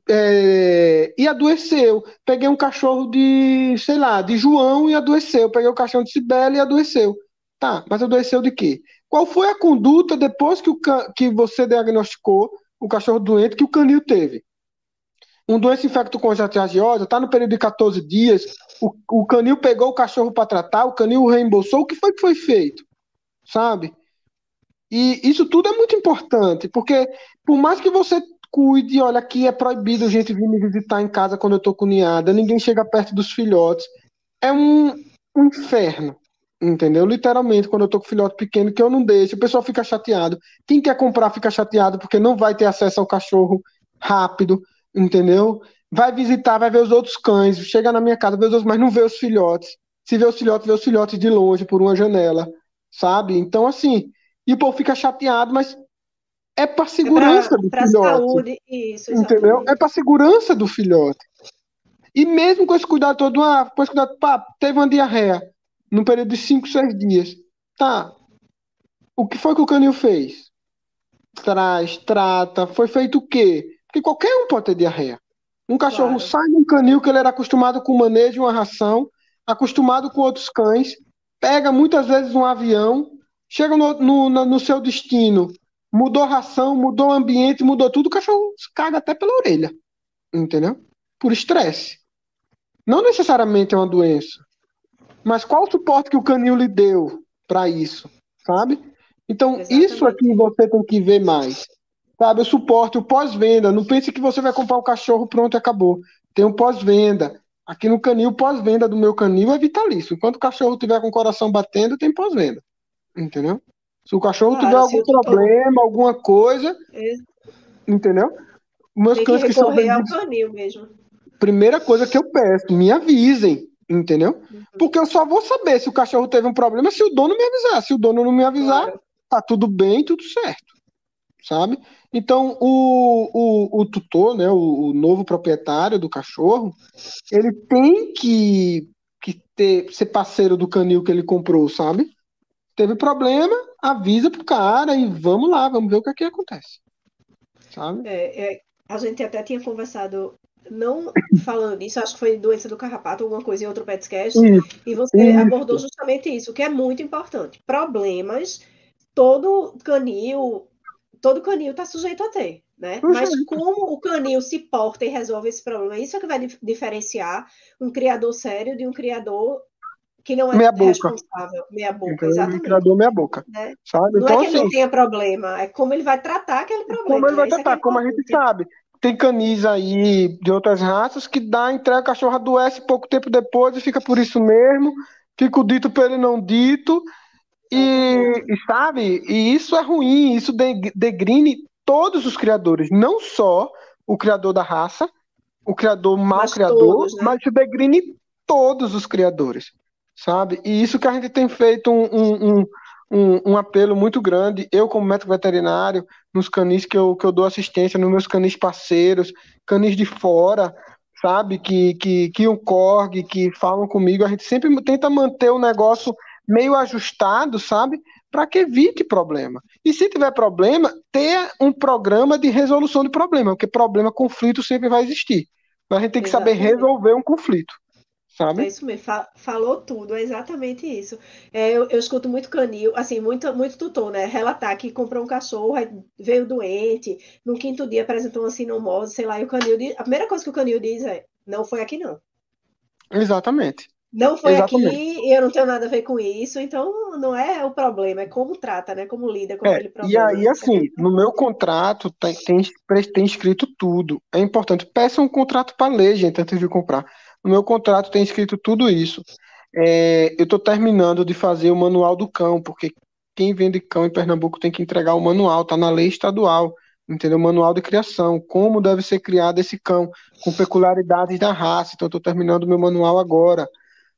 é, e adoeceu. Peguei um cachorro de, sei lá, de João e adoeceu. Peguei o cachorro de Sibeli e adoeceu. Tá, mas adoeceu de quê? Qual foi a conduta depois que, o, que você diagnosticou o cachorro doente que o canil teve? um doença infecto contagiosa, está no período de 14 dias, o, o canil pegou o cachorro para tratar, o canil reembolsou, o que foi que foi feito? Sabe? E isso tudo é muito importante, porque por mais que você cuide, olha, aqui é proibido gente vir me visitar em casa quando eu tô com niada, ninguém chega perto dos filhotes. É um, um inferno, entendeu? Literalmente, quando eu tô com filhote pequeno, que eu não deixo, o pessoal fica chateado. Quem quer comprar fica chateado porque não vai ter acesso ao cachorro rápido, entendeu? Vai visitar, vai ver os outros cães, chega na minha casa, vê os outros, mas não vê os filhotes. Se vê os filhotes, vê os filhotes de longe, por uma janela, sabe? Então, assim, e o povo fica chateado, mas é para segurança é pra, do pra filhote. Saúde, isso, entendeu? É para segurança do filhote. E mesmo com esse cuidado todo, ah, com esse cuidado, pá, teve uma diarreia no período de 5, 6 dias. Tá. O que foi que o canil fez? Traz, trata, foi feito o quê? Porque qualquer um pode ter diarreia. Um cachorro claro. sai de um canil que ele era acostumado com o manejo de uma ração, acostumado com outros cães, pega muitas vezes um avião, chega no, no, no seu destino, mudou ração, mudou o ambiente, mudou tudo, o cachorro caga até pela orelha. Entendeu? Por estresse. Não necessariamente é uma doença. Mas qual o suporte que o canil lhe deu para isso? Sabe? Então, Exatamente. isso aqui você tem que ver mais. Sabe? O suporte, o pós-venda. Não pense que você vai comprar o cachorro pronto e acabou. Tem um pós-venda. Aqui no canil, pós-venda do meu canil é vitalício. Enquanto o cachorro tiver com o coração batendo, tem pós-venda. Entendeu? Se o cachorro claro, tiver algum problema, alguma coisa, é. entendeu? Meus Tem que, que são ao canil mesmo. Primeira coisa que eu peço, me avisem, entendeu? Uhum. Porque eu só vou saber se o cachorro teve um problema se o dono me avisar. Se o dono não me avisar, tá tudo bem, tudo certo, sabe? Então, o, o, o tutor, né, o, o, novo proprietário do cachorro, ele tem que, que ter, ser parceiro do canil que ele comprou, sabe? Teve problema, avisa pro cara e vamos lá, vamos ver o que aqui acontece. Sabe? É, é, a gente até tinha conversado, não falando disso, acho que foi doença do carrapato, alguma coisa em outro podcast, e você isso. abordou justamente isso, que é muito importante. Problemas, todo canil, todo canil está sujeito a ter. Né? Mas como o canil se porta e resolve esse problema, isso é que vai diferenciar um criador sério de um criador que não é meia responsável, meia boca, então, exatamente. O criador meia boca, né? sabe? Não então, é que assim, ele não tenha problema, é como ele vai tratar aquele problema. Como ele vai né? é tratar, é como a gente sabe. Tem canis aí de outras raças que dá, entrega, o cachorro adoece pouco tempo depois e fica por isso mesmo, fica o dito pelo não dito, e, e, sabe, e isso é ruim, isso degrine todos os criadores, não só o criador da raça, o criador mal mas criador, todos, né? mas isso degrine todos os criadores sabe? E isso que a gente tem feito um, um, um, um, apelo muito grande, eu como médico veterinário, nos canis que eu, que eu dou assistência, nos meus canis parceiros, canis de fora, sabe? Que, que, que o Korg, que falam comigo, a gente sempre tenta manter o negócio meio ajustado, sabe? Para que evite problema. E se tiver problema, ter um programa de resolução de problema, porque problema, conflito sempre vai existir. Mas a gente tem que Exatamente. saber resolver um conflito sabe? É isso mesmo, falou tudo, é exatamente isso. É, eu, eu, escuto muito canil, assim, muito, muito tutor, né? Relatar que comprou um cachorro, veio doente, no quinto dia apresentou uma sinomose, sei lá, e o canil diz, a primeira coisa que o canil diz é, não foi aqui não. Exatamente. Não foi Exatamente. aqui e eu não tenho nada a ver com isso, então não é o problema, é como trata, né? Como lida com é, aquele problema. E aí, assim, no meu contrato tem, tem, tem escrito tudo. É importante. Peça um contrato para ler, gente, antes de comprar. No meu contrato tem escrito tudo isso. É, eu estou terminando de fazer o manual do cão, porque quem vende cão em Pernambuco tem que entregar o manual, tá na lei estadual, entendeu? Manual de criação, como deve ser criado esse cão, com peculiaridades da raça. Então, estou terminando o meu manual agora,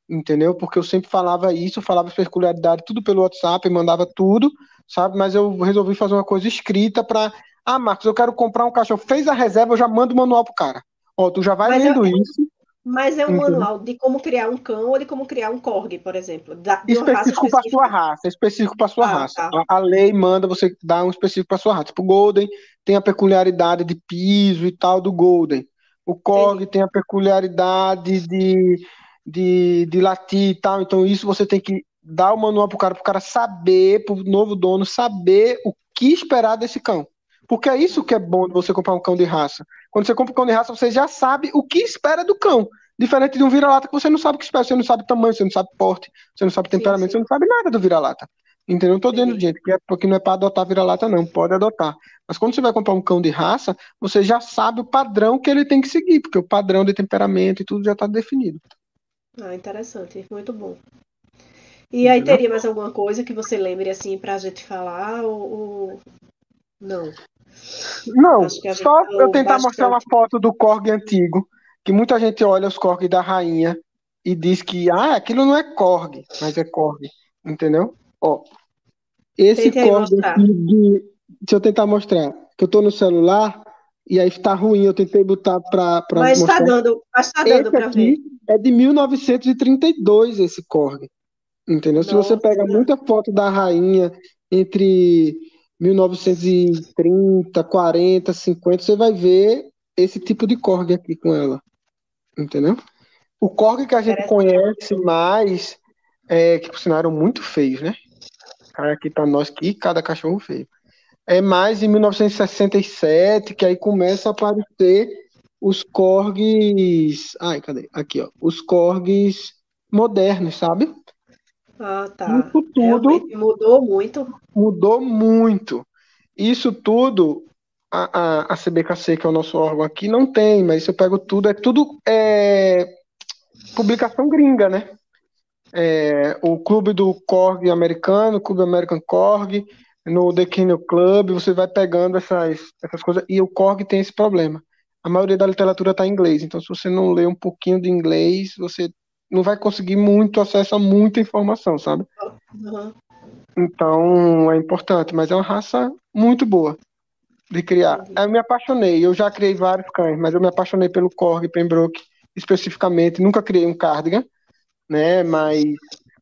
entendeu? Porque eu sempre falava isso, falava as peculiaridades, tudo pelo WhatsApp, mandava tudo, sabe? Mas eu resolvi fazer uma coisa escrita para. Ah, Marcos, eu quero comprar um cachorro. Fez a reserva, eu já mando o manual pro cara. Ó, tu já vai Mas lendo eu... isso mas é um manual de como criar um cão ou de como criar um corgi, por exemplo. Da, específico para sua raça, específico para sua ah, raça. Tá. A, a, lei manda você dar um específico para sua raça. Tipo, o Golden tem a peculiaridade de piso e tal do Golden. O Corgi tem a peculiaridade de, de, de latir e tal. Então, isso você tem que dar o manual pro cara, pro cara saber, pro novo dono saber o que esperar desse cão. Porque é isso que é bom de você comprar um cão de raça. Quando você compra um cão de raça, você já sabe o que espera do cão. Diferente de um vira-lata que você não sabe o que espera, você não sabe o tamanho, você não sabe porte, você não sabe temperamento, sim, sim. você não sabe nada do vira-lata. Entendeu? Não tô dizendo, gente, que é porque não é para adotar vira-lata, não. Pode adotar. Mas quando você vai comprar um cão de raça, você já sabe o padrão que ele tem que seguir, porque o padrão de temperamento e tudo já está definido. Ah, interessante. Muito bom. E aí teria mais alguma coisa que você lembre assim para a gente falar ou, ou... não? Não, só eu tentar mostrar uma foto do Korg antigo, que muita gente olha os Korg da rainha e diz que ah, aquilo não é Korg, mas é Korg, entendeu? Ó, esse Korg aqui de, deixa eu tentar mostrar, que eu tô no celular e aí tá ruim, eu tentei botar para Mas tá mostrar. tá dando, mas tá dando para ver. É de 1932 esse Korg. Entendeu? Nossa, Se você pega muita foto da rainha entre 1930, 40, 50, você vai ver esse tipo de Korg aqui com ela. Entendeu? O Korg que a gente conhece mais, é, que por sinal eram muito feios, né? Cara, aqui para nós que cada cachorro feio. É mais em 1967 que aí começa a aparecer os Korgs. Ai, cadê? Aqui, ó. Os Korgs modernos, sabe? Ah, tá. Isso tudo Realmente mudou muito. Mudou muito. Isso tudo, a, a, a CBKC, que é o nosso órgão aqui, não tem, mas eu pego tudo, é tudo é, publicação gringa, né? É, o clube do Korg americano, o clube American Korg, no The Kennel Club, você vai pegando essas, essas coisas, e o Korg tem esse problema. A maioria da literatura está em inglês, então se você não lê um pouquinho de inglês, você não vai conseguir muito acesso a muita informação, sabe? Uhum. Então é importante, mas é uma raça muito boa de criar. Eu me apaixonei, eu já criei vários cães, mas eu me apaixonei pelo Korg Pembroke especificamente. Nunca criei um cardigan, né? Mas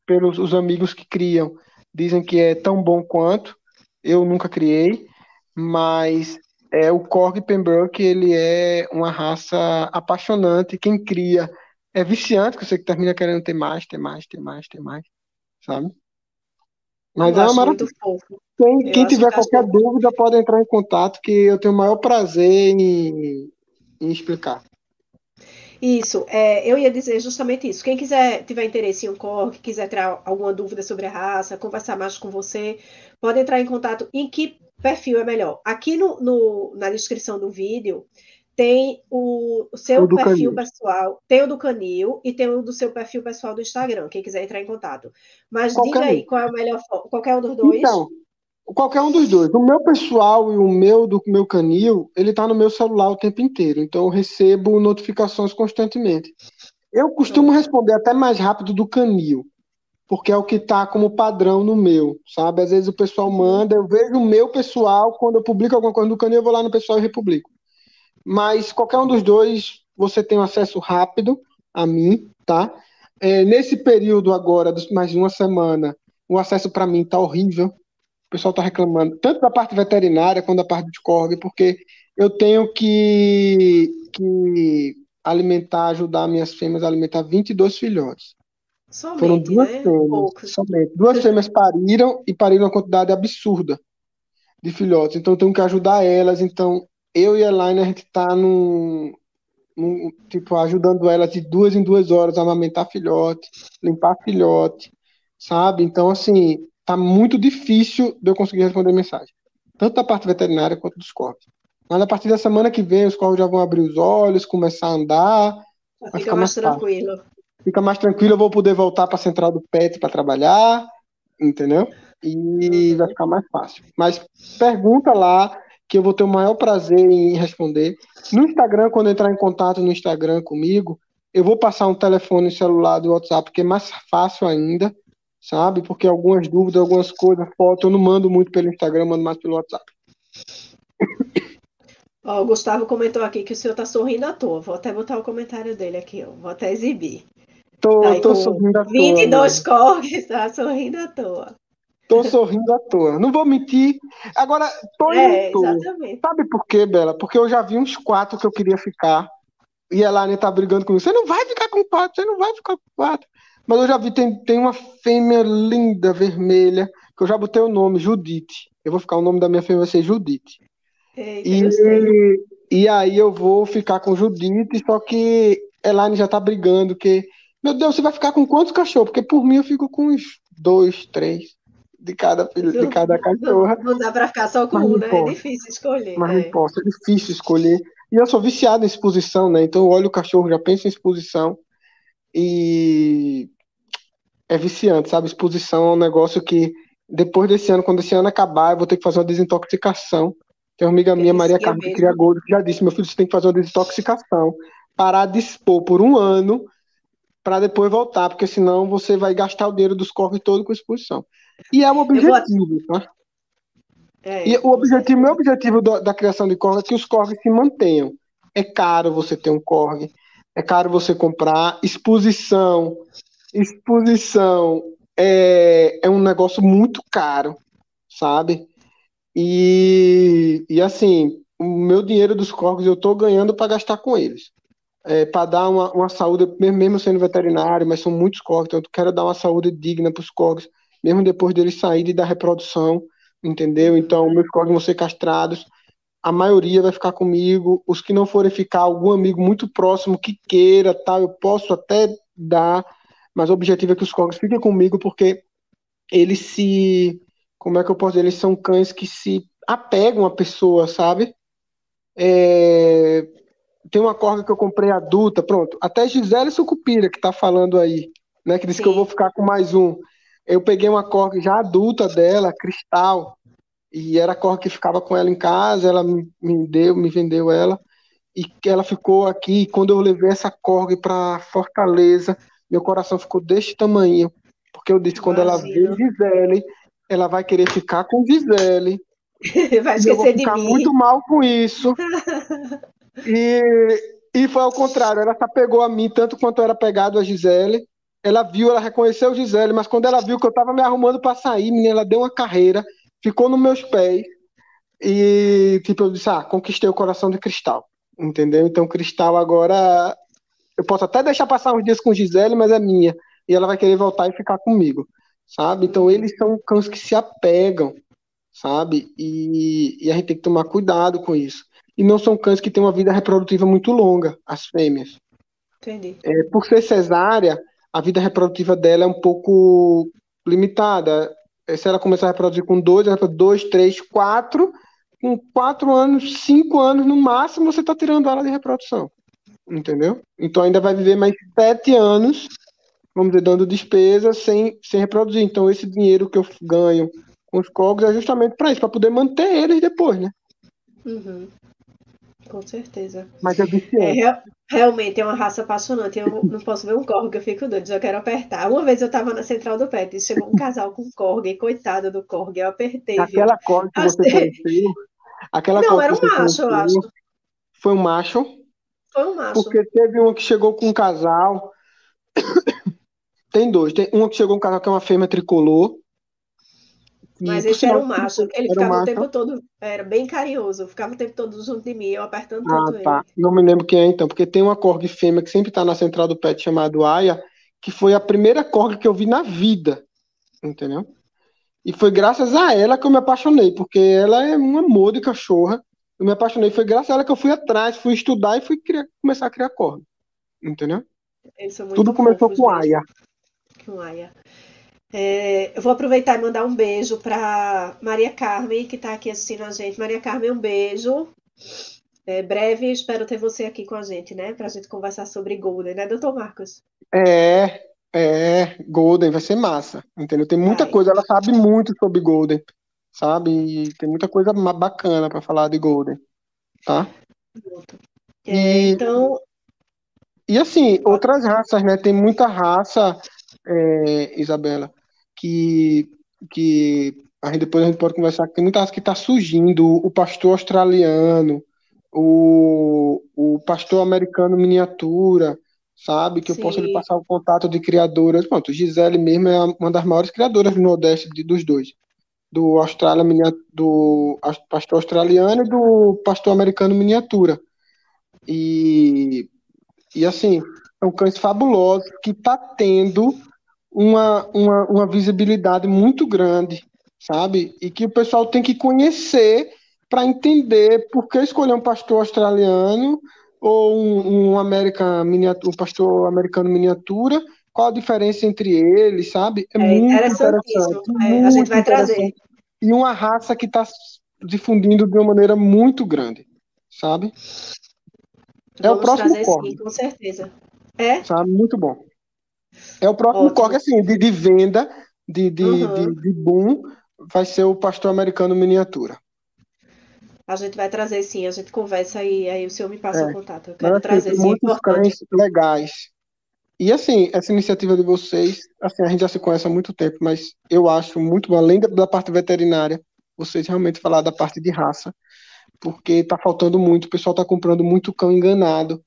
pelos os amigos que criam dizem que é tão bom quanto. Eu nunca criei, mas é o Korg Pembroke ele é uma raça apaixonante. Quem cria é viciante, que você termina querendo ter mais, ter mais, ter mais, ter mais, sabe? Mas eu é uma maravilha. Quem, quem tiver qualquer que... dúvida pode entrar em contato, que eu tenho o maior prazer em, em explicar. Isso, é, eu ia dizer justamente isso. Quem quiser tiver interesse em um corte, quiser ter alguma dúvida sobre a raça, conversar mais com você, pode entrar em contato. Em que perfil é melhor? Aqui no, no na descrição do vídeo tem o, o seu o perfil canil. pessoal, tem o do Canil e tem o do seu perfil pessoal do Instagram, quem quiser entrar em contato. Mas qualquer diga aí, qual é o melhor qualquer um dos dois? Então, qualquer um dos dois. O meu pessoal e o meu do meu Canil, ele está no meu celular o tempo inteiro, então eu recebo notificações constantemente. Eu costumo responder até mais rápido do Canil, porque é o que está como padrão no meu, sabe? Às vezes o pessoal manda, eu vejo o meu pessoal, quando eu publico alguma coisa no Canil, eu vou lá no pessoal e republico mas qualquer um dos dois você tem um acesso rápido a mim, tá? É, nesse período agora, mais de uma semana, o acesso para mim tá horrível. O pessoal tá reclamando, tanto da parte veterinária quanto da parte de corg, porque eu tenho que, que alimentar, ajudar minhas fêmeas a alimentar 22 filhotes. Somente, Foram duas né? fêmeas, somente. Duas fêmeas pariram e pariram uma quantidade absurda de filhotes. Então eu tenho que ajudar elas. Então eu e a Elaine, a gente tá num, num, tipo, ajudando ela de duas em duas horas a amamentar filhote, limpar filhote, sabe? Então, assim, tá muito difícil de eu conseguir responder mensagem. Tanto da parte veterinária quanto dos corpos. Mas a partir da semana que vem, os corpos já vão abrir os olhos, começar a andar. Fica mais, mais tranquilo. Fica mais tranquilo, eu vou poder voltar para a central do PET para trabalhar, entendeu? E vai ficar mais fácil. Mas pergunta lá, que eu vou ter o maior prazer em responder. No Instagram, quando entrar em contato no Instagram comigo, eu vou passar um telefone celular do WhatsApp, que é mais fácil ainda, sabe? Porque algumas dúvidas, algumas coisas, foto, eu não mando muito pelo Instagram, mando mais pelo WhatsApp. Ó, o Gustavo comentou aqui que o senhor tá sorrindo à toa. Vou até botar o comentário dele aqui, ó. Vou até exibir. Tô, tá tô sorrindo à toa. 22 corres, tá sorrindo à toa. Tô sorrindo à toa. Não vou mentir. Agora, tô é, exatamente. Sabe por quê, Bela? Porque eu já vi uns quatro que eu queria ficar. E a Lani tá brigando comigo. Você não vai ficar com quatro, você não vai ficar com quatro. Mas eu já vi, tem, tem uma fêmea linda, vermelha, que eu já botei o nome, Judite. Eu vou ficar, o nome da minha fêmea vai ser Judite. Eita, e E aí eu vou ficar com Judite, só que Elaine já tá brigando, que, meu Deus, você vai ficar com quantos cachorros? Porque por mim eu fico com uns dois, três de cada, de cada cachorra. Não, não dá para ficar só com um, né? É difícil escolher. Mas é. não posso, é difícil escolher. E eu sou viciado em exposição, né? Então eu olho o cachorro, já penso em exposição. E é viciante, sabe? Exposição é um negócio que depois desse ano, quando esse ano acabar, eu vou ter que fazer uma desintoxicação. Tem uma amiga minha, Maria Carmen que cria gordo, que já disse, meu filho, você tem que fazer uma desintoxicação. Parar de expor por um ano para depois voltar, porque senão você vai gastar o dinheiro dos corpos todo com exposição. E é o objetivo, vou... tá? É, e o objetivo, meu objetivo da, da criação de corgos é que os corgos se mantenham. É caro você ter um corg, é caro você comprar. Exposição, exposição é, é um negócio muito caro, sabe? E, e assim, o meu dinheiro dos corgos eu estou ganhando para gastar com eles. É, para dar uma, uma saúde, mesmo sendo veterinário, mas são muitos corgos, então eu quero dar uma saúde digna para os corgos, mesmo depois deles saírem da reprodução, entendeu? Então, meus corgos vão ser castrados, a maioria vai ficar comigo, os que não forem ficar, algum amigo muito próximo que queira, tal, eu posso até dar, mas o objetivo é que os corgos fiquem comigo, porque eles se como é que eu posso dizer? Eles são cães que se apegam à pessoa, sabe? É... Tem uma corga que eu comprei adulta, pronto. Até Gisele Sucupira, que tá falando aí, né? Que disse Sim. que eu vou ficar com mais um. Eu peguei uma corga já adulta dela, cristal, e era a corga que ficava com ela em casa, ela me, me deu, me vendeu ela, e ela ficou aqui. Quando eu levei essa corga para Fortaleza, meu coração ficou deste tamanho, porque eu disse, quando ela veio Gisele, ela vai querer ficar com Gisele. vai esquecer eu vou ficar muito mal com isso. e, e foi ao contrário, ela se apegou a mim tanto quanto era pegado a Gisele. Ela viu, ela reconheceu Gisele, mas quando ela viu que eu estava me arrumando para sair, menina, ela deu uma carreira, ficou nos meus pés. E tipo, eu disse, ah, conquistei o coração de cristal. Entendeu? Então, cristal agora. Eu posso até deixar passar uns dias com Gisele, mas é minha. E ela vai querer voltar e ficar comigo sabe? Então eles são cães que se apegam, sabe? E, e, a gente tem que tomar cuidado com isso. E não são cães que têm uma vida reprodutiva muito longa, as fêmeas. Entendi. É, por ser cesárea, a vida reprodutiva dela é um pouco limitada. É, se ela começar a reproduzir com dois, ela dois, três, quatro, com quatro anos, cinco anos no máximo, você está tirando ela de reprodução. Entendeu? Então ainda vai viver mais sete anos vamos dizer, dando despesa sem, sem reproduzir. Então, esse dinheiro que eu ganho com os cogos é justamente para isso, para poder manter eles depois, né? Uhum. Com certeza. Mas é viciante. É, realmente é uma raça apaixonante. Eu não posso ver um corgo que eu fico doido, já quero apertar. Uma vez eu estava na central do pet e chegou um casal com corgo, e coitado do corgo, eu apertei. Aquela corgo que você conheceu. Aquela não, era um macho, eu acho. Foi um macho? Foi um macho. Porque teve um que chegou com um casal tem dois. Tem um que chegou um casal que é uma fêmea tricolor. Mas esse era um macho. Ele ficava macho. o tempo todo, era bem carinhoso, ficava o tempo todo junto de mim, eu apertando ah, tanto tá. ele. Não me lembro quem é então, porque tem uma corgi fêmea que sempre está na central do pet chamado Aya, que foi a primeira corgi que eu vi na vida. Entendeu? E foi graças a ela que eu me apaixonei, porque ela é um amor de cachorra. Eu me apaixonei, foi graças a ela que eu fui atrás, fui estudar e fui criar, começar a criar corgi. Entendeu? Tudo começou com Aya com Aya. É, eu vou aproveitar e mandar um beijo para Maria Carmen, que está aqui assistindo a gente. Maria Carmen, um beijo. É, breve, espero ter você aqui com a gente, né? Para a gente conversar sobre Golden, né, doutor Marcos? É, é, Golden vai ser massa, entendeu? Tem muita vai. coisa, ela sabe muito sobre Golden, sabe? E tem muita coisa bacana para falar de Golden, tá? É, e, então. E assim, outras raças, né? Tem muita raça é, Isabela, que, que a gente, depois a gente pode conversar, que tem muita que está surgindo, o pastor australiano, o, o pastor americano miniatura, sabe? Que eu posso lhe passar o contato de criadoras. Pronto, Gisele mesmo é uma das maiores criadoras do Nordeste de, dos dois. Do Austrália, do pastor australiano e do pastor americano miniatura. E, e assim, são cães fabulosos que tá tendo uma, uma, uma visibilidade muito grande, sabe? E que o pessoal tem que conhecer para entender por que escolher um pastor australiano ou um, um, American miniatura, um pastor americano miniatura, qual a diferença entre eles, sabe? É, é muito interessante. É, a gente vai trazer. E uma raça que está difundindo de uma maneira muito grande, sabe? É Vamos o próximo trazer, sim, com certeza. É? Sabe? Muito bom. É o próximo Ótimo. corte, assim, de, de venda, de, de, uhum. de, de boom, vai ser o pastor americano miniatura. A gente vai trazer sim, a gente conversa e aí o senhor me passa é. o contato. Eu quero Mas, assim, trazer sim. Muitos cães legais. E assim, essa iniciativa de vocês, assim, a gente já se conhece há muito tempo, mas eu acho muito bom, além da parte veterinária, vocês realmente falar da parte de raça, porque tá faltando muito, o pessoal tá comprando muito cão enganado,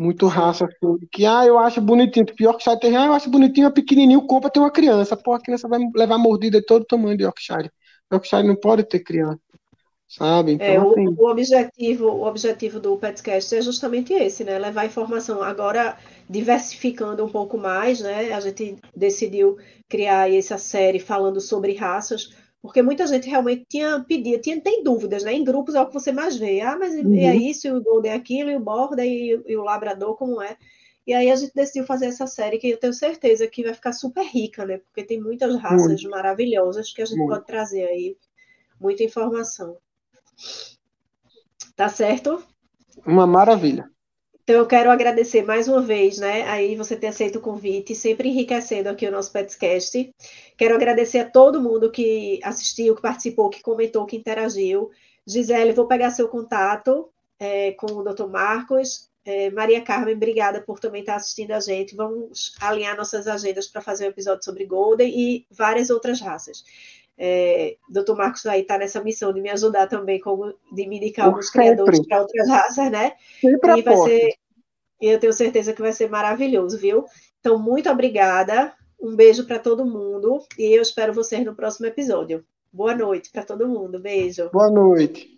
muito raça, assim, que, ah, eu acho bonitinho, pior que Yorkshire ah, eu acho bonitinho, é pequenininho, compra, tem uma criança, pô, a criança vai levar mordida de todo tamanho de Yorkshire. Yorkshire não pode ter criança sabe? Então, é, assim... o, o, objetivo, o objetivo do Petcast é justamente esse, né? Levar informação agora diversificando um pouco mais, né? A gente decidiu criar essa série falando sobre raças, porque muita gente realmente tinha pedido, tinha, tem dúvidas, né? Em grupos é o que você mais vê. Ah, mas uhum. é isso, e o Golden é aquilo, e o Border e, e o Labrador, como é? E aí a gente decidiu fazer essa série que eu tenho certeza que vai ficar super rica, né? Porque tem muitas raças Muito. maravilhosas que a gente Muito. pode trazer aí, muita informação. Tá certo? Uma maravilha. Então eu quero agradecer mais uma vez, né? Aí você ter aceito o convite, sempre enriquecendo aqui o nosso podcast. Quero agradecer a todo mundo que assistiu, que participou, que comentou, que interagiu. Gisele, vou pegar seu contato é, com o Dr. Marcos. É, Maria Carmen, obrigada por também estar assistindo a gente. Vamos alinhar nossas agendas para fazer um episódio sobre Golden e várias outras raças. É, Dr. Marcos vai estar nessa missão de me ajudar também, como de me indicar alguns criadores para outras raças, né? Sempre e vai ser, eu tenho certeza que vai ser maravilhoso, viu? Então, muito obrigada. Um beijo para todo mundo e eu espero vocês no próximo episódio. Boa noite para todo mundo. Beijo. Boa noite.